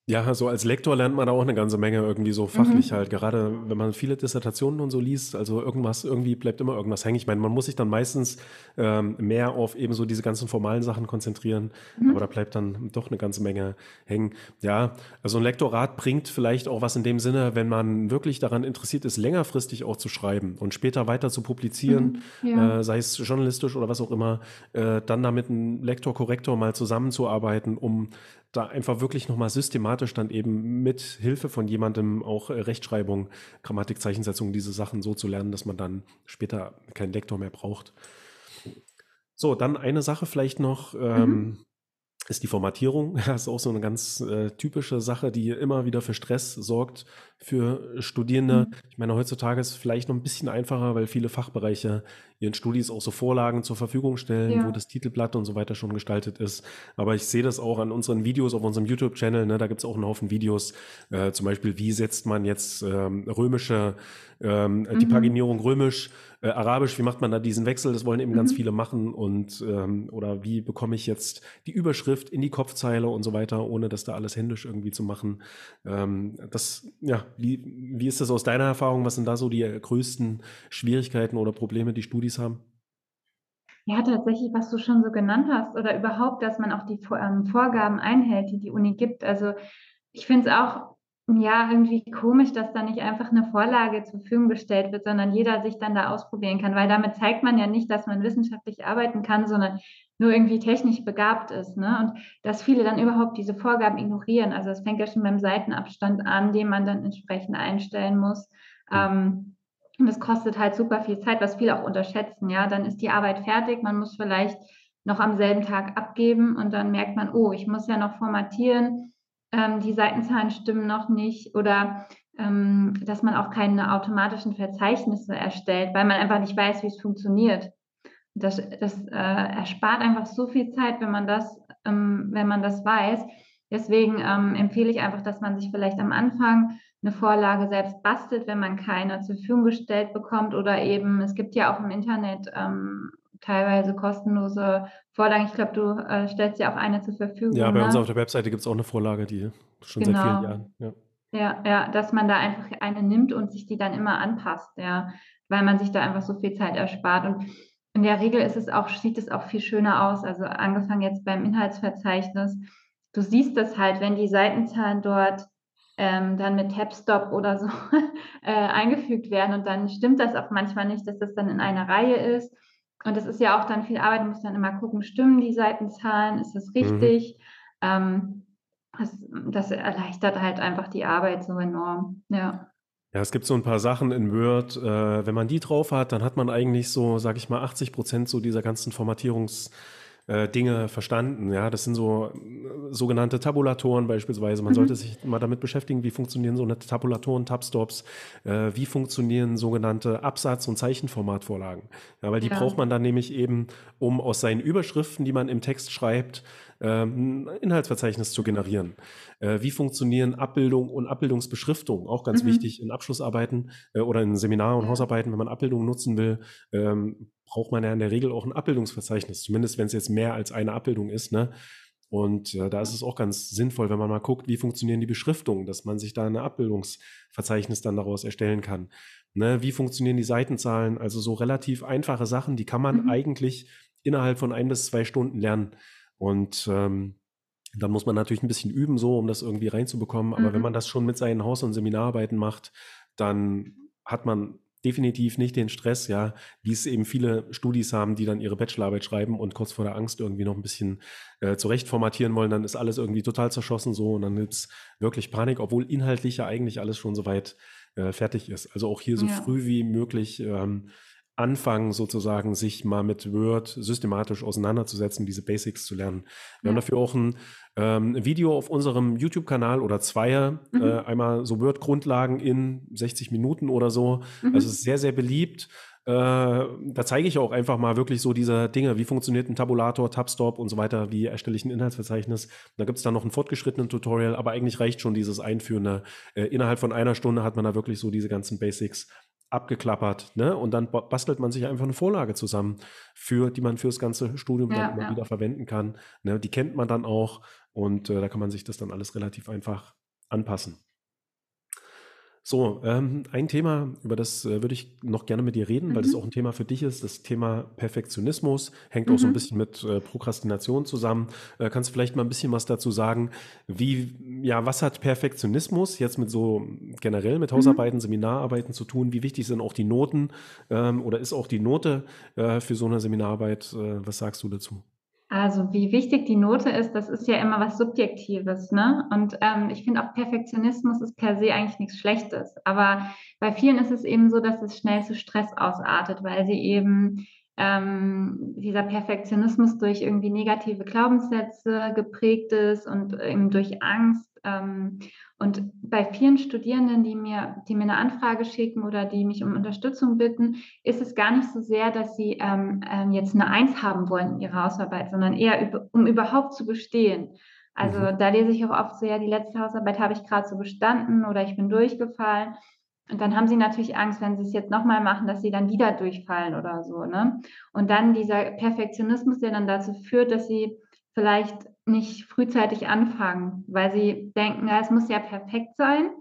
Ja, so als Lektor lernt man da auch eine ganze Menge irgendwie so fachlich mhm. halt. Gerade wenn man viele Dissertationen und so liest, also irgendwas, irgendwie bleibt immer irgendwas hängen. Ich meine, man muss sich dann meistens ähm, mehr auf eben so diese ganzen formalen Sachen konzentrieren, mhm. aber da bleibt dann doch eine ganze Menge hängen. Ja, also ein Lektorat bringt vielleicht auch was in dem Sinne, wenn man wirklich daran interessiert ist, längerfristig auch zu schreiben und später weiter zu publizieren, mhm. ja. äh, sei es journalistisch oder was auch immer, äh, dann damit ein Lektor, Korrektor mal zusammenzuarbeiten, um da einfach wirklich nochmal systematisch dann eben mit Hilfe von jemandem auch äh, Rechtschreibung, Grammatik, Zeichensetzung, diese Sachen so zu lernen, dass man dann später keinen Lektor mehr braucht. So, dann eine Sache vielleicht noch. Ähm, mhm ist die Formatierung. [LAUGHS] Das ist auch so eine ganz äh, typische Sache, die immer wieder für Stress sorgt für Studierende. Mhm. Ich meine, heutzutage ist es vielleicht noch ein bisschen einfacher, weil viele Fachbereiche ihren Studis auch so Vorlagen zur Verfügung stellen, ja. wo das Titelblatt und so weiter schon gestaltet ist. Aber ich sehe das auch an unseren Videos auf unserem YouTube-Channel. Ne? Da gibt es auch einen Haufen Videos, äh, zum Beispiel, wie setzt man jetzt ähm, römische, ähm, mhm. die Paginierung römisch äh, Arabisch, wie macht man da diesen Wechsel? Das wollen eben mhm. ganz viele machen und ähm, oder wie bekomme ich jetzt die Überschrift in die Kopfzeile und so weiter, ohne das da alles händisch irgendwie zu machen. Ähm, das, ja, wie, wie ist das aus deiner Erfahrung? Was sind da so die größten Schwierigkeiten oder Probleme, die Studis haben? Ja, tatsächlich, was du schon so genannt hast, oder überhaupt, dass man auch die ähm, Vorgaben einhält, die die Uni gibt. Also ich finde es auch ja, irgendwie komisch, dass da nicht einfach eine Vorlage zur Verfügung gestellt wird, sondern jeder sich dann da ausprobieren kann, weil damit zeigt man ja nicht, dass man wissenschaftlich arbeiten kann, sondern nur irgendwie technisch begabt ist. Ne? Und dass viele dann überhaupt diese Vorgaben ignorieren. Also es fängt ja schon beim Seitenabstand an, den man dann entsprechend einstellen muss. Ähm, und das kostet halt super viel Zeit, was viele auch unterschätzen. Ja, dann ist die Arbeit fertig, man muss vielleicht noch am selben Tag abgeben und dann merkt man, oh, ich muss ja noch formatieren ähm, die Seitenzahlen stimmen noch nicht oder ähm, dass man auch keine automatischen Verzeichnisse erstellt, weil man einfach nicht weiß, wie es funktioniert. Das, das äh, erspart einfach so viel Zeit, wenn man das, ähm, wenn man das weiß. Deswegen ähm, empfehle ich einfach, dass man sich vielleicht am Anfang eine Vorlage selbst bastelt, wenn man keine zur Verfügung gestellt bekommt oder eben, es gibt ja auch im Internet ähm, teilweise kostenlose Vorlagen. Ich glaube, du äh, stellst ja auch eine zur Verfügung. Ja, bei ne? uns auf der Webseite gibt es auch eine Vorlage, die schon genau. seit vielen Jahren. Ja. ja. Ja, dass man da einfach eine nimmt und sich die dann immer anpasst, ja, weil man sich da einfach so viel Zeit erspart. Und in der Regel ist es auch, sieht es auch viel schöner aus. Also angefangen jetzt beim Inhaltsverzeichnis. Du siehst das halt, wenn die Seitenzahlen dort ähm, dann mit Tabstop oder so [LAUGHS] äh, eingefügt werden und dann stimmt das auch manchmal nicht, dass das dann in einer Reihe ist und das ist ja auch dann viel Arbeit, du musst dann immer gucken, stimmen die Seitenzahlen, ist das mhm. richtig? Mhm. Ähm, das, das, erleichtert halt einfach die Arbeit so enorm, ja. Ja, es gibt so ein paar Sachen in Word, äh, wenn man die drauf hat, dann hat man eigentlich so, sag ich mal, 80 Prozent so dieser ganzen Formatierungs- äh, Dinge verstanden. Ja, das sind so äh, sogenannte Tabulatoren beispielsweise. Man mhm. sollte sich mal damit beschäftigen, wie funktionieren so eine Tabulatoren, Tabstops, äh, wie funktionieren sogenannte Absatz- und Zeichenformatvorlagen. Ja, weil die ja. braucht man dann nämlich eben, um aus seinen Überschriften, die man im Text schreibt, ähm, ein Inhaltsverzeichnis zu generieren. Äh, wie funktionieren Abbildung und Abbildungsbeschriftung? Auch ganz mhm. wichtig in Abschlussarbeiten äh, oder in Seminar- und Hausarbeiten, wenn man Abbildungen nutzen will. Ähm, braucht man ja in der Regel auch ein Abbildungsverzeichnis, zumindest wenn es jetzt mehr als eine Abbildung ist. Ne? Und äh, da ist es auch ganz sinnvoll, wenn man mal guckt, wie funktionieren die Beschriftungen, dass man sich da ein Abbildungsverzeichnis dann daraus erstellen kann. Ne? Wie funktionieren die Seitenzahlen? Also so relativ einfache Sachen, die kann man mhm. eigentlich innerhalb von ein bis zwei Stunden lernen. Und ähm, Dann muss man natürlich ein bisschen üben, so, um das irgendwie reinzubekommen. Aber mhm. wenn man das schon mit seinen Haus- und Seminararbeiten macht, dann hat man definitiv nicht den Stress, ja, wie es eben viele Studis haben, die dann ihre Bachelorarbeit schreiben und kurz vor der Angst irgendwie noch ein bisschen äh, zurecht formatieren wollen, dann ist alles irgendwie total zerschossen so und dann gibt es wirklich Panik, obwohl inhaltlich ja eigentlich alles schon soweit äh, fertig ist. Also auch hier so ja. früh wie möglich ähm, anfangen, sozusagen sich mal mit Word systematisch auseinanderzusetzen, diese Basics zu lernen. Wir ja. haben dafür auch ein ähm, Video auf unserem YouTube-Kanal oder Zweier, mhm. äh, einmal so Word-Grundlagen in 60 Minuten oder so. Mhm. Also es ist sehr, sehr beliebt. Äh, da zeige ich auch einfach mal wirklich so diese Dinge, wie funktioniert ein Tabulator, Tabstop und so weiter, wie erstelle ich ein Inhaltsverzeichnis. Da gibt es dann noch ein fortgeschrittenen Tutorial, aber eigentlich reicht schon dieses Einführende. Äh, innerhalb von einer Stunde hat man da wirklich so diese ganzen Basics abgeklappert, ne? Und dann bastelt man sich einfach eine Vorlage zusammen, für die man fürs ganze Studium ja, dann immer ja. wieder verwenden kann. Ne? Die kennt man dann auch und äh, da kann man sich das dann alles relativ einfach anpassen. So, ähm, ein Thema, über das äh, würde ich noch gerne mit dir reden, mhm. weil das mhm. auch ein Thema für dich ist. Das Thema Perfektionismus hängt mhm. auch so ein mhm. bisschen mit äh, Prokrastination zusammen. Äh, kannst du vielleicht mal ein bisschen was dazu sagen? Wie, ja, was hat Perfektionismus jetzt mit so generell mit mhm. Hausarbeiten, mhm. Seminararbeiten zu tun? Wie wichtig sind auch die Noten ähm, oder ist auch die Note äh, für so eine Seminararbeit? Äh, was sagst du dazu? Also wie wichtig die Note ist, das ist ja immer was Subjektives. Ne? Und ähm, ich finde auch Perfektionismus ist per se eigentlich nichts Schlechtes. Aber bei vielen ist es eben so, dass es schnell zu Stress ausartet, weil sie eben ähm, dieser Perfektionismus durch irgendwie negative Glaubenssätze geprägt ist und eben durch Angst. Ähm, und bei vielen Studierenden, die mir, die mir eine Anfrage schicken oder die mich um Unterstützung bitten, ist es gar nicht so sehr, dass sie ähm, ähm, jetzt eine Eins haben wollen in ihrer Hausarbeit, sondern eher um überhaupt zu bestehen. Also mhm. da lese ich auch oft so, ja, die letzte Hausarbeit habe ich gerade so bestanden oder ich bin durchgefallen. Und dann haben sie natürlich Angst, wenn sie es jetzt nochmal machen, dass sie dann wieder durchfallen oder so. Ne? Und dann dieser Perfektionismus, der dann dazu führt, dass sie vielleicht nicht frühzeitig anfangen, weil sie denken, ja, es muss ja perfekt sein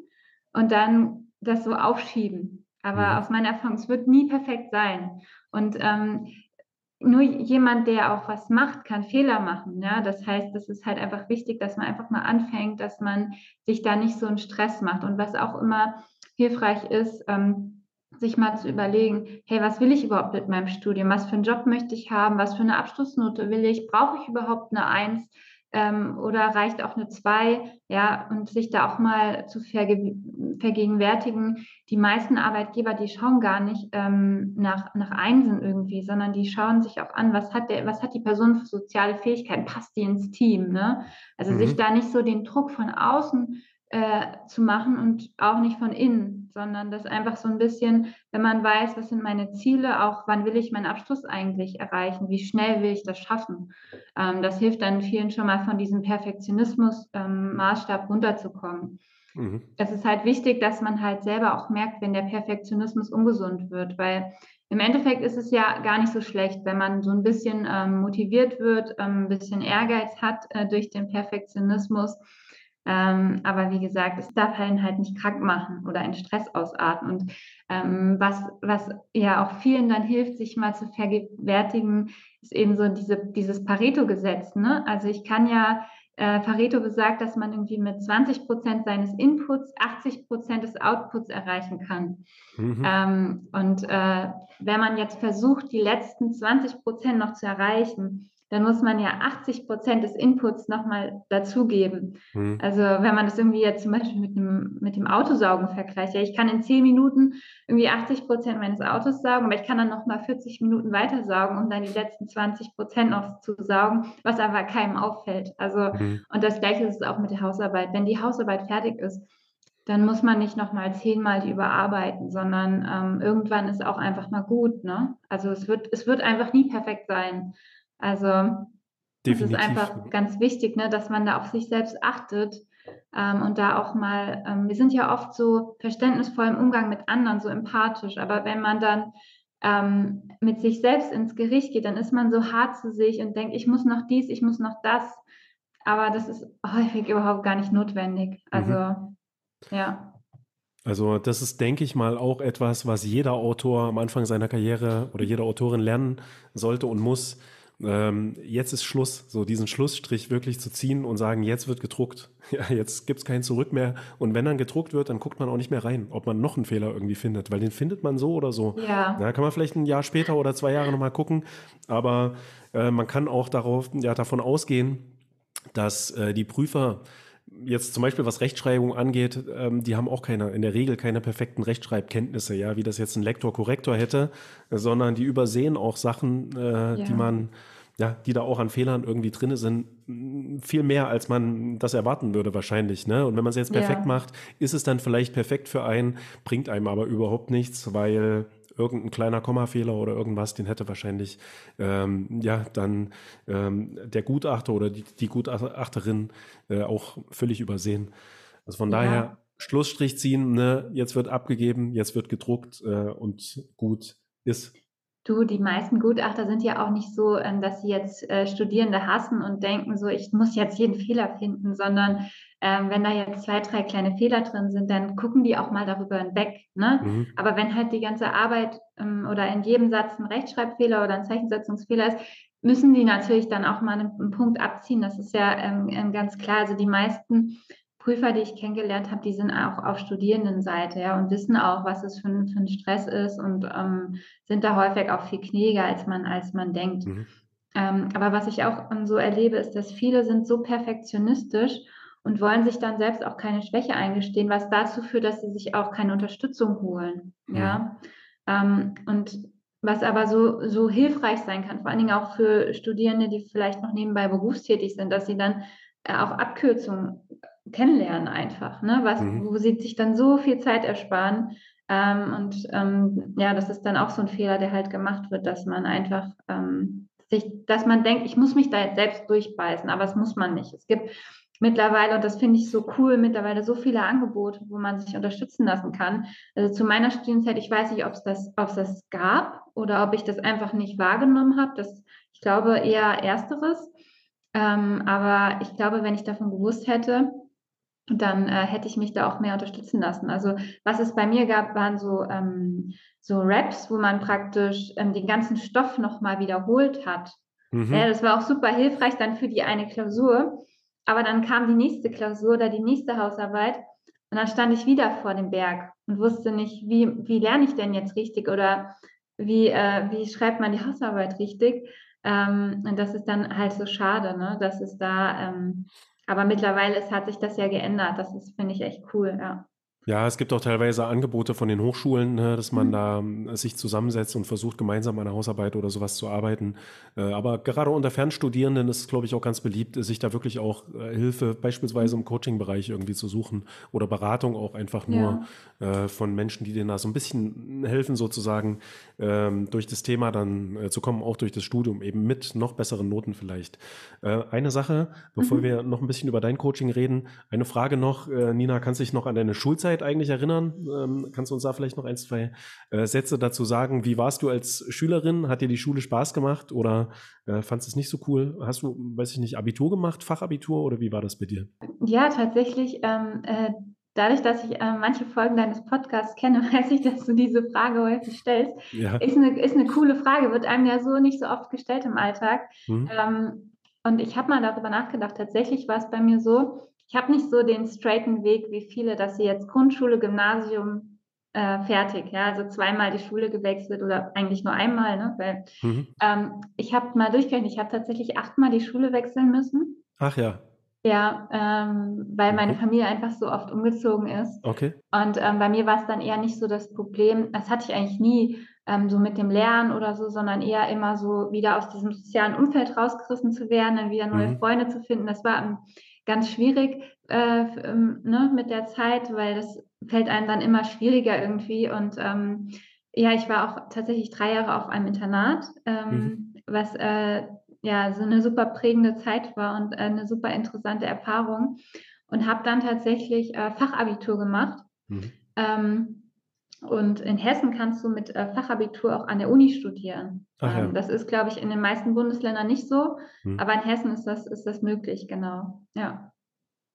und dann das so aufschieben. Aber mhm. aus meiner Erfahrung, es wird nie perfekt sein. Und ähm, nur jemand, der auch was macht, kann Fehler machen. Ja? Das heißt, es ist halt einfach wichtig, dass man einfach mal anfängt, dass man sich da nicht so einen Stress macht. Und was auch immer hilfreich ist, ähm, sich mal zu überlegen, hey, was will ich überhaupt mit meinem Studium? Was für einen Job möchte ich haben? Was für eine Abschlussnote will ich? Brauche ich überhaupt eine Eins? Ähm, oder reicht auch eine Zwei? Ja, und sich da auch mal zu verge vergegenwärtigen. Die meisten Arbeitgeber, die schauen gar nicht ähm, nach, nach Einsen irgendwie, sondern die schauen sich auch an, was hat der, was hat die Person für soziale Fähigkeiten? Passt die ins Team? Ne? Also mhm. sich da nicht so den Druck von außen äh, zu machen und auch nicht von innen, sondern das einfach so ein bisschen, wenn man weiß, was sind meine Ziele, auch wann will ich meinen Abschluss eigentlich erreichen, wie schnell will ich das schaffen. Ähm, das hilft dann vielen schon mal von diesem Perfektionismus-Maßstab ähm, runterzukommen. Mhm. Es ist halt wichtig, dass man halt selber auch merkt, wenn der Perfektionismus ungesund wird, weil im Endeffekt ist es ja gar nicht so schlecht, wenn man so ein bisschen ähm, motiviert wird, ähm, ein bisschen Ehrgeiz hat äh, durch den Perfektionismus ähm, aber wie gesagt, es darf einen halt nicht krank machen oder in Stress ausarten. Und ähm, was, was ja auch vielen dann hilft, sich mal zu vergewärtigen, ist eben so diese, dieses Pareto-Gesetz. Ne? Also ich kann ja, äh, Pareto besagt, dass man irgendwie mit 20 Prozent seines Inputs 80 Prozent des Outputs erreichen kann. Mhm. Ähm, und äh, wenn man jetzt versucht, die letzten 20 Prozent noch zu erreichen, dann muss man ja 80 Prozent des Inputs nochmal dazugeben. Mhm. Also wenn man das irgendwie jetzt zum Beispiel mit dem, mit dem Autosaugen vergleicht, ja, ich kann in 10 Minuten irgendwie 80 Prozent meines Autos saugen, aber ich kann dann nochmal 40 Minuten weiter saugen, um dann die letzten 20 Prozent noch zu saugen, was aber keinem auffällt. Also, mhm. und das gleiche ist es auch mit der Hausarbeit. Wenn die Hausarbeit fertig ist, dann muss man nicht nochmal zehnmal die überarbeiten, sondern ähm, irgendwann ist auch einfach mal gut. Ne? Also es wird, es wird einfach nie perfekt sein. Also es ist einfach ganz wichtig, ne, dass man da auf sich selbst achtet ähm, und da auch mal, ähm, wir sind ja oft so verständnisvoll im Umgang mit anderen, so empathisch, aber wenn man dann ähm, mit sich selbst ins Gericht geht, dann ist man so hart zu sich und denkt, ich muss noch dies, ich muss noch das, aber das ist häufig überhaupt gar nicht notwendig. Also mhm. ja. Also das ist, denke ich mal, auch etwas, was jeder Autor am Anfang seiner Karriere oder jede Autorin lernen sollte und muss ähm, jetzt ist Schluss, so diesen Schlussstrich wirklich zu ziehen und sagen, jetzt wird gedruckt. [LAUGHS] Ja, jetzt gibt es kein Zurück mehr. Und wenn dann gedruckt wird, dann guckt man auch nicht mehr rein, ob man noch einen Fehler irgendwie findet, weil den findet man so oder so. Ja. Da kann man vielleicht ein Jahr später oder zwei Jahre nochmal gucken, aber äh, man kann auch darauf, ja, davon ausgehen, dass äh, die Prüfer jetzt zum Beispiel was Rechtschreibung angeht, ähm, die haben auch keine, in der Regel keine perfekten Rechtschreibkenntnisse, ja, wie das jetzt ein Lektor-Korrektor hätte, sondern die übersehen auch Sachen, äh, ja. die man, ja, die da auch an Fehlern irgendwie drin sind, viel mehr, als man das erwarten würde wahrscheinlich. Ne? Und wenn man es jetzt perfekt ja. macht, ist es dann vielleicht perfekt für einen, bringt einem aber überhaupt nichts, weil irgendein kleiner Kommafehler oder irgendwas, den hätte wahrscheinlich ähm, ja dann ähm, der Gutachter oder die, die Gutachterin äh, auch völlig übersehen. Also von ja. daher Schlussstrich ziehen, ne? jetzt wird abgegeben, jetzt wird gedruckt äh, und gut ist. Du, die meisten Gutachter sind ja auch nicht so, ähm, dass sie jetzt äh, Studierende hassen und denken so, ich muss jetzt jeden Fehler finden, sondern ähm, wenn da jetzt zwei, drei kleine Fehler drin sind, dann gucken die auch mal darüber hinweg. Ne? Mhm. Aber wenn halt die ganze Arbeit ähm, oder in jedem Satz ein Rechtschreibfehler oder ein Zeichensetzungsfehler ist, müssen die natürlich dann auch mal einen, einen Punkt abziehen. Das ist ja ähm, ganz klar. Also die meisten Prüfer, die ich kennengelernt habe, die sind auch auf Studierendenseite ja, und wissen auch, was es für ein, für ein Stress ist und ähm, sind da häufig auch viel knäger, als man, als man denkt. Mhm. Ähm, aber was ich auch ähm, so erlebe, ist, dass viele sind so perfektionistisch und wollen sich dann selbst auch keine Schwäche eingestehen, was dazu führt, dass sie sich auch keine Unterstützung holen. Ja. Ähm, und was aber so, so hilfreich sein kann, vor allen Dingen auch für Studierende, die vielleicht noch nebenbei berufstätig sind, dass sie dann äh, auch Abkürzungen kennenlernen einfach, ne? Was, mhm. wo sie sich dann so viel Zeit ersparen. Ähm, und ähm, ja, das ist dann auch so ein Fehler, der halt gemacht wird, dass man einfach ähm, sich, dass man denkt, ich muss mich da jetzt selbst durchbeißen, aber das muss man nicht. Es gibt mittlerweile, und das finde ich so cool, mittlerweile so viele Angebote, wo man sich unterstützen lassen kann. Also zu meiner Studienzeit, ich weiß nicht, ob es das, das gab oder ob ich das einfach nicht wahrgenommen habe. Das, ich glaube eher ersteres. Ähm, aber ich glaube, wenn ich davon gewusst hätte, dann äh, hätte ich mich da auch mehr unterstützen lassen. Also was es bei mir gab, waren so, ähm, so Raps, wo man praktisch ähm, den ganzen Stoff nochmal wiederholt hat. Mhm. Ja, das war auch super hilfreich dann für die eine Klausur. Aber dann kam die nächste Klausur oder die nächste Hausarbeit und dann stand ich wieder vor dem Berg und wusste nicht, wie, wie lerne ich denn jetzt richtig oder wie, äh, wie schreibt man die Hausarbeit richtig. Ähm, und das ist dann halt so schade, ne? dass es da ähm, aber mittlerweile ist, hat sich das ja geändert. Das finde ich, echt cool, ja. Ja, es gibt auch teilweise Angebote von den Hochschulen, ne, dass man mhm. da äh, sich zusammensetzt und versucht, gemeinsam an einer Hausarbeit oder sowas zu arbeiten. Äh, aber gerade unter Fernstudierenden ist es, glaube ich, auch ganz beliebt, sich da wirklich auch äh, Hilfe beispielsweise im Coaching-Bereich irgendwie zu suchen oder Beratung auch einfach nur ja. von Menschen, die denen da so ein bisschen helfen, sozusagen ähm, durch das Thema dann zu kommen, auch durch das Studium, eben mit noch besseren Noten vielleicht. Eine Sache, bevor mhm. wir noch ein bisschen über dein Coaching reden, eine Frage noch. Nina, kannst du dich noch an deine Schulzeit Schulzeit eigentlich erinnern? Ähm, kannst du uns da vielleicht noch ein, zwei äh, Sätze dazu sagen? Wie warst du als Schülerin? Hat dir die Schule Spaß gemacht oder äh, fandest du es nicht so cool? Hast du, weiß ich nicht, Abitur gemacht, Fachabitur oder wie war das bei dir? Ja, tatsächlich. Ähm, äh, dadurch, dass ich äh, manche Folgen deines Podcasts kenne, [LAUGHS] weiß ich, dass du diese Frage häufig stellst. Ja. Ist, eine, ist eine coole Frage, wird einem ja so nicht so oft gestellt im Alltag. Mhm. Ähm, und ich habe mal darüber nachgedacht. Tatsächlich war es bei mir so, ich habe nicht so den straighten Weg wie viele, dass sie jetzt Grundschule, Gymnasium äh, fertig, ja, also zweimal die Schule gewechselt oder eigentlich nur einmal, ne? Weil mhm. ähm, ich habe mal durchgerechnet, ich habe tatsächlich achtmal die Schule wechseln müssen. Ach ja. Ja, ähm, weil meine Familie einfach so oft umgezogen ist. Okay. Und ähm, bei mir war es dann eher nicht so das Problem, das hatte ich eigentlich nie ähm, so mit dem Lernen oder so, sondern eher immer so wieder aus diesem sozialen Umfeld rausgerissen zu werden, dann wieder neue mhm. Freunde zu finden. Das war ganz schwierig äh, ähm, ne, mit der Zeit, weil das fällt einem dann immer schwieriger irgendwie. Und ähm, ja, ich war auch tatsächlich drei Jahre auf einem Internat, ähm, mhm. was äh, ja so eine super prägende Zeit war und äh, eine super interessante Erfahrung. Und habe dann tatsächlich äh, Fachabitur gemacht. Mhm. Ähm, und in Hessen kannst du mit äh, Fachabitur auch an der Uni studieren. Ach, ja. Ähm, das ist, glaube ich, in den meisten Bundesländern nicht so, hm. aber in Hessen ist das, ist das möglich, genau. Ja.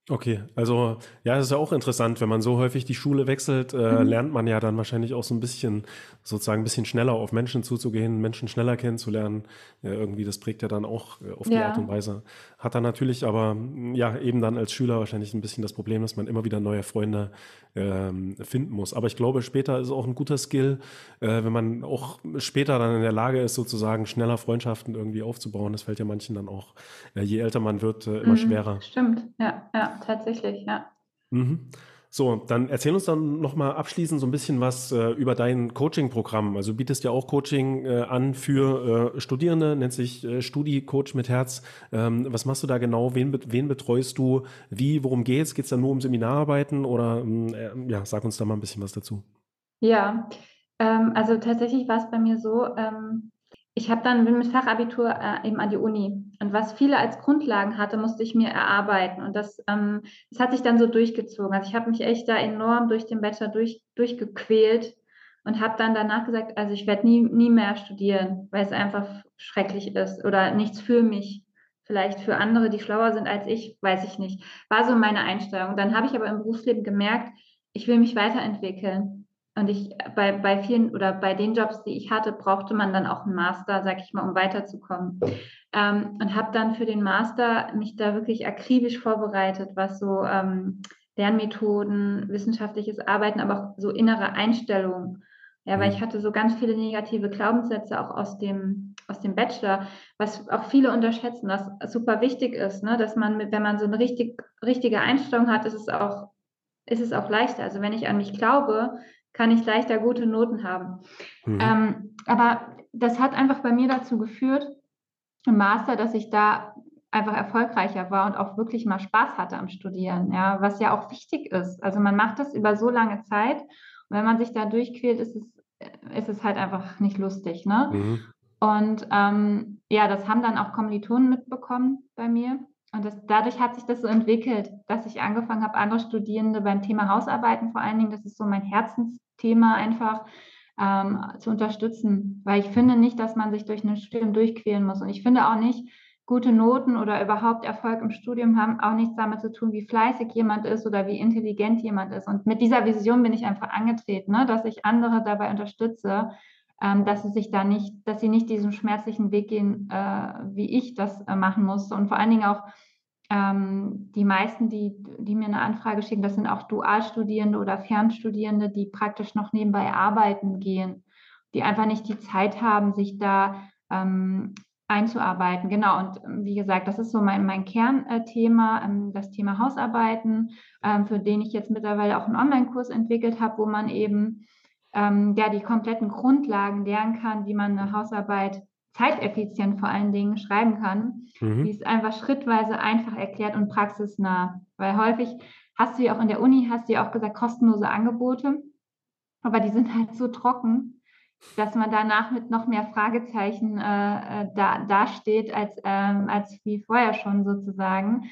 Okay, also ja, es ist ja auch interessant, wenn man so häufig die Schule wechselt, äh, mhm. lernt man ja dann wahrscheinlich auch so ein bisschen, sozusagen ein bisschen schneller auf Menschen zuzugehen, Menschen schneller kennenzulernen. Ja, irgendwie, das prägt ja dann auch äh, auf die Art und Weise. Hat dann natürlich aber, ja, eben dann als Schüler wahrscheinlich ein bisschen das Problem, dass man immer wieder neue Freunde ähm, finden muss. Aber ich glaube, später ist auch ein guter Skill, äh, wenn man auch später dann in der Lage ist, sozusagen schneller Freundschaften irgendwie aufzubauen. Das fällt ja manchen dann auch, äh, je älter man wird, äh, immer mhm, schwerer. Stimmt, ja, ja tatsächlich, ja. Mhm. So, dann erzähl uns dann nochmal abschließend so ein bisschen was äh, über dein Coaching-Programm. Also du bietest ja auch Coaching äh, an für äh, Studierende, nennt sich äh, Studi-Coach mit Herz. Ähm, was machst du da genau? Wen, wen betreust du? Wie, worum geht's? Geht es da nur um Seminararbeiten oder ähm, äh, ja, sag uns da mal ein bisschen was dazu. Ja, ähm, also tatsächlich war es bei mir so, ähm, ich habe dann bin mit Fachabitur äh, eben an die Uni. Und was viele als Grundlagen hatte, musste ich mir erarbeiten. Und das, ähm, das hat sich dann so durchgezogen. Also ich habe mich echt da enorm durch den Bachelor durch, durchgequält und habe dann danach gesagt, also ich werde nie, nie mehr studieren, weil es einfach schrecklich ist oder nichts für mich. Vielleicht für andere, die schlauer sind als ich, weiß ich nicht. War so meine Einstellung. Dann habe ich aber im Berufsleben gemerkt, ich will mich weiterentwickeln. Und ich bei, bei vielen oder bei den Jobs, die ich hatte, brauchte man dann auch einen Master, sag ich mal, um weiterzukommen. Ähm, und habe dann für den Master mich da wirklich akribisch vorbereitet, was so ähm, Lernmethoden, wissenschaftliches Arbeiten, aber auch so innere Einstellungen. Ja, weil ich mhm. hatte so ganz viele negative Glaubenssätze auch aus dem, aus dem Bachelor, was auch viele unterschätzen, was super wichtig ist, ne? dass man, wenn man so eine richtig, richtige Einstellung hat, ist es auch, ist es auch leichter. Also wenn ich an mich glaube, kann ich leichter gute Noten haben. Mhm. Ähm, aber das hat einfach bei mir dazu geführt, im Master, dass ich da einfach erfolgreicher war und auch wirklich mal Spaß hatte am Studieren, ja, was ja auch wichtig ist. Also man macht das über so lange Zeit und wenn man sich da durchquält, ist es, ist es halt einfach nicht lustig, ne? Mhm. Und ähm, ja, das haben dann auch Kommilitonen mitbekommen bei mir. Und das, dadurch hat sich das so entwickelt, dass ich angefangen habe, andere Studierende beim Thema Hausarbeiten vor allen Dingen, das ist so mein Herzensthema einfach, ähm, zu unterstützen. Weil ich finde nicht, dass man sich durch ein Studium durchquälen muss. Und ich finde auch nicht, gute Noten oder überhaupt Erfolg im Studium haben auch nichts damit zu tun, wie fleißig jemand ist oder wie intelligent jemand ist. Und mit dieser Vision bin ich einfach angetreten, ne, dass ich andere dabei unterstütze, ähm, dass sie sich da nicht, dass sie nicht diesen schmerzlichen Weg gehen, äh, wie ich das äh, machen musste. Und vor allen Dingen auch ähm, die meisten, die, die mir eine Anfrage schicken, das sind auch Dualstudierende oder Fernstudierende, die praktisch noch nebenbei arbeiten gehen, die einfach nicht die Zeit haben, sich da ähm, einzuarbeiten. Genau, und ähm, wie gesagt, das ist so mein, mein Kernthema, ähm, das Thema Hausarbeiten, ähm, für den ich jetzt mittlerweile auch einen Online-Kurs entwickelt habe, wo man eben ähm, ja, die kompletten Grundlagen lernen kann, wie man eine Hausarbeit zeiteffizient vor allen Dingen schreiben kann, mhm. die ist einfach schrittweise einfach erklärt und praxisnah. Weil häufig hast du ja auch in der Uni, hast du ja auch gesagt, kostenlose Angebote, aber die sind halt so trocken, dass man danach mit noch mehr Fragezeichen äh, äh da, dasteht als, ähm, als wie vorher schon sozusagen.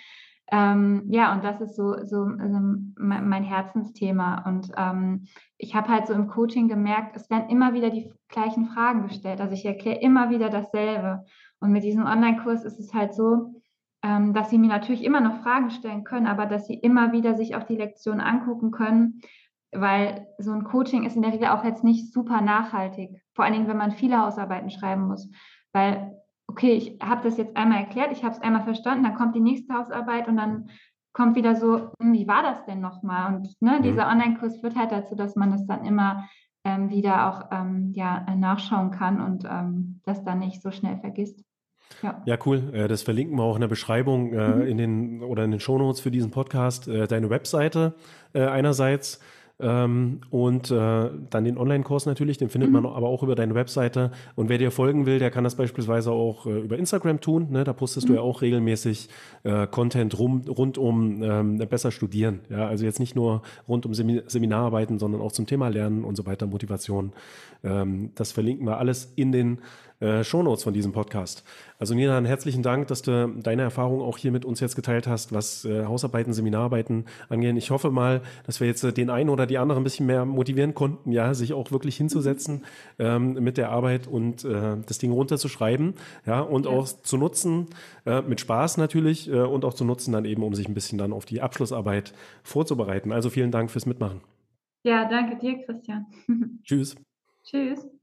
Ähm, ja, und das ist so, so, so mein Herzensthema. Und ähm, ich habe halt so im Coaching gemerkt, es werden immer wieder die gleichen Fragen gestellt. Also ich erkläre immer wieder dasselbe. Und mit diesem Online-Kurs ist es halt so, ähm, dass sie mir natürlich immer noch Fragen stellen können, aber dass sie immer wieder sich auch die Lektion angucken können, weil so ein Coaching ist in der Regel auch jetzt nicht super nachhaltig. Vor allen Dingen, wenn man viele Hausarbeiten schreiben muss. Weil okay, ich habe das jetzt einmal erklärt, ich habe es einmal verstanden, dann kommt die nächste Hausarbeit und dann kommt wieder so, hm, wie war das denn nochmal? Und ne, mhm. dieser Online-Kurs führt halt dazu, dass man das dann immer ähm, wieder auch ähm, ja, nachschauen kann und ähm, das dann nicht so schnell vergisst. Ja. ja, cool. Äh, das verlinken wir auch in der Beschreibung äh, mhm. in den oder in den Shownotes für diesen Podcast. Äh, deine Webseite einerseits ähm, und äh, dann den Online-Kurs natürlich, den findet mhm. man aber auch über deine Webseite. Und wer dir folgen will, der kann das beispielsweise auch äh, über Instagram tun. Ne? Da postest mhm. du ja auch regelmäßig äh, Content rum, rund um ähm, besser studieren. Ja? Also jetzt nicht nur rund um Semin Seminararbeiten, sondern auch zum Thema Lernen und so weiter, Motivation. Ähm, das verlinken wir alles in den äh, Shownotes von diesem Podcast. Also Nina, einen herzlichen Dank, dass du deine Erfahrung auch hier mit uns jetzt geteilt hast, was äh, Hausarbeiten, Seminararbeiten angehen. Ich hoffe mal, dass wir jetzt äh, den einen oder die andere ein bisschen mehr motivieren konnten, ja, sich auch wirklich hinzusetzen ähm, mit der Arbeit und äh, das Ding runterzuschreiben, ja, und ja. auch zu nutzen, äh, mit Spaß natürlich äh, und auch zu nutzen dann eben, um sich ein bisschen dann auf die Abschlussarbeit vorzubereiten. Also vielen Dank fürs Mitmachen. Ja, danke dir, Christian. [LAUGHS] Tschüss. Tschüss.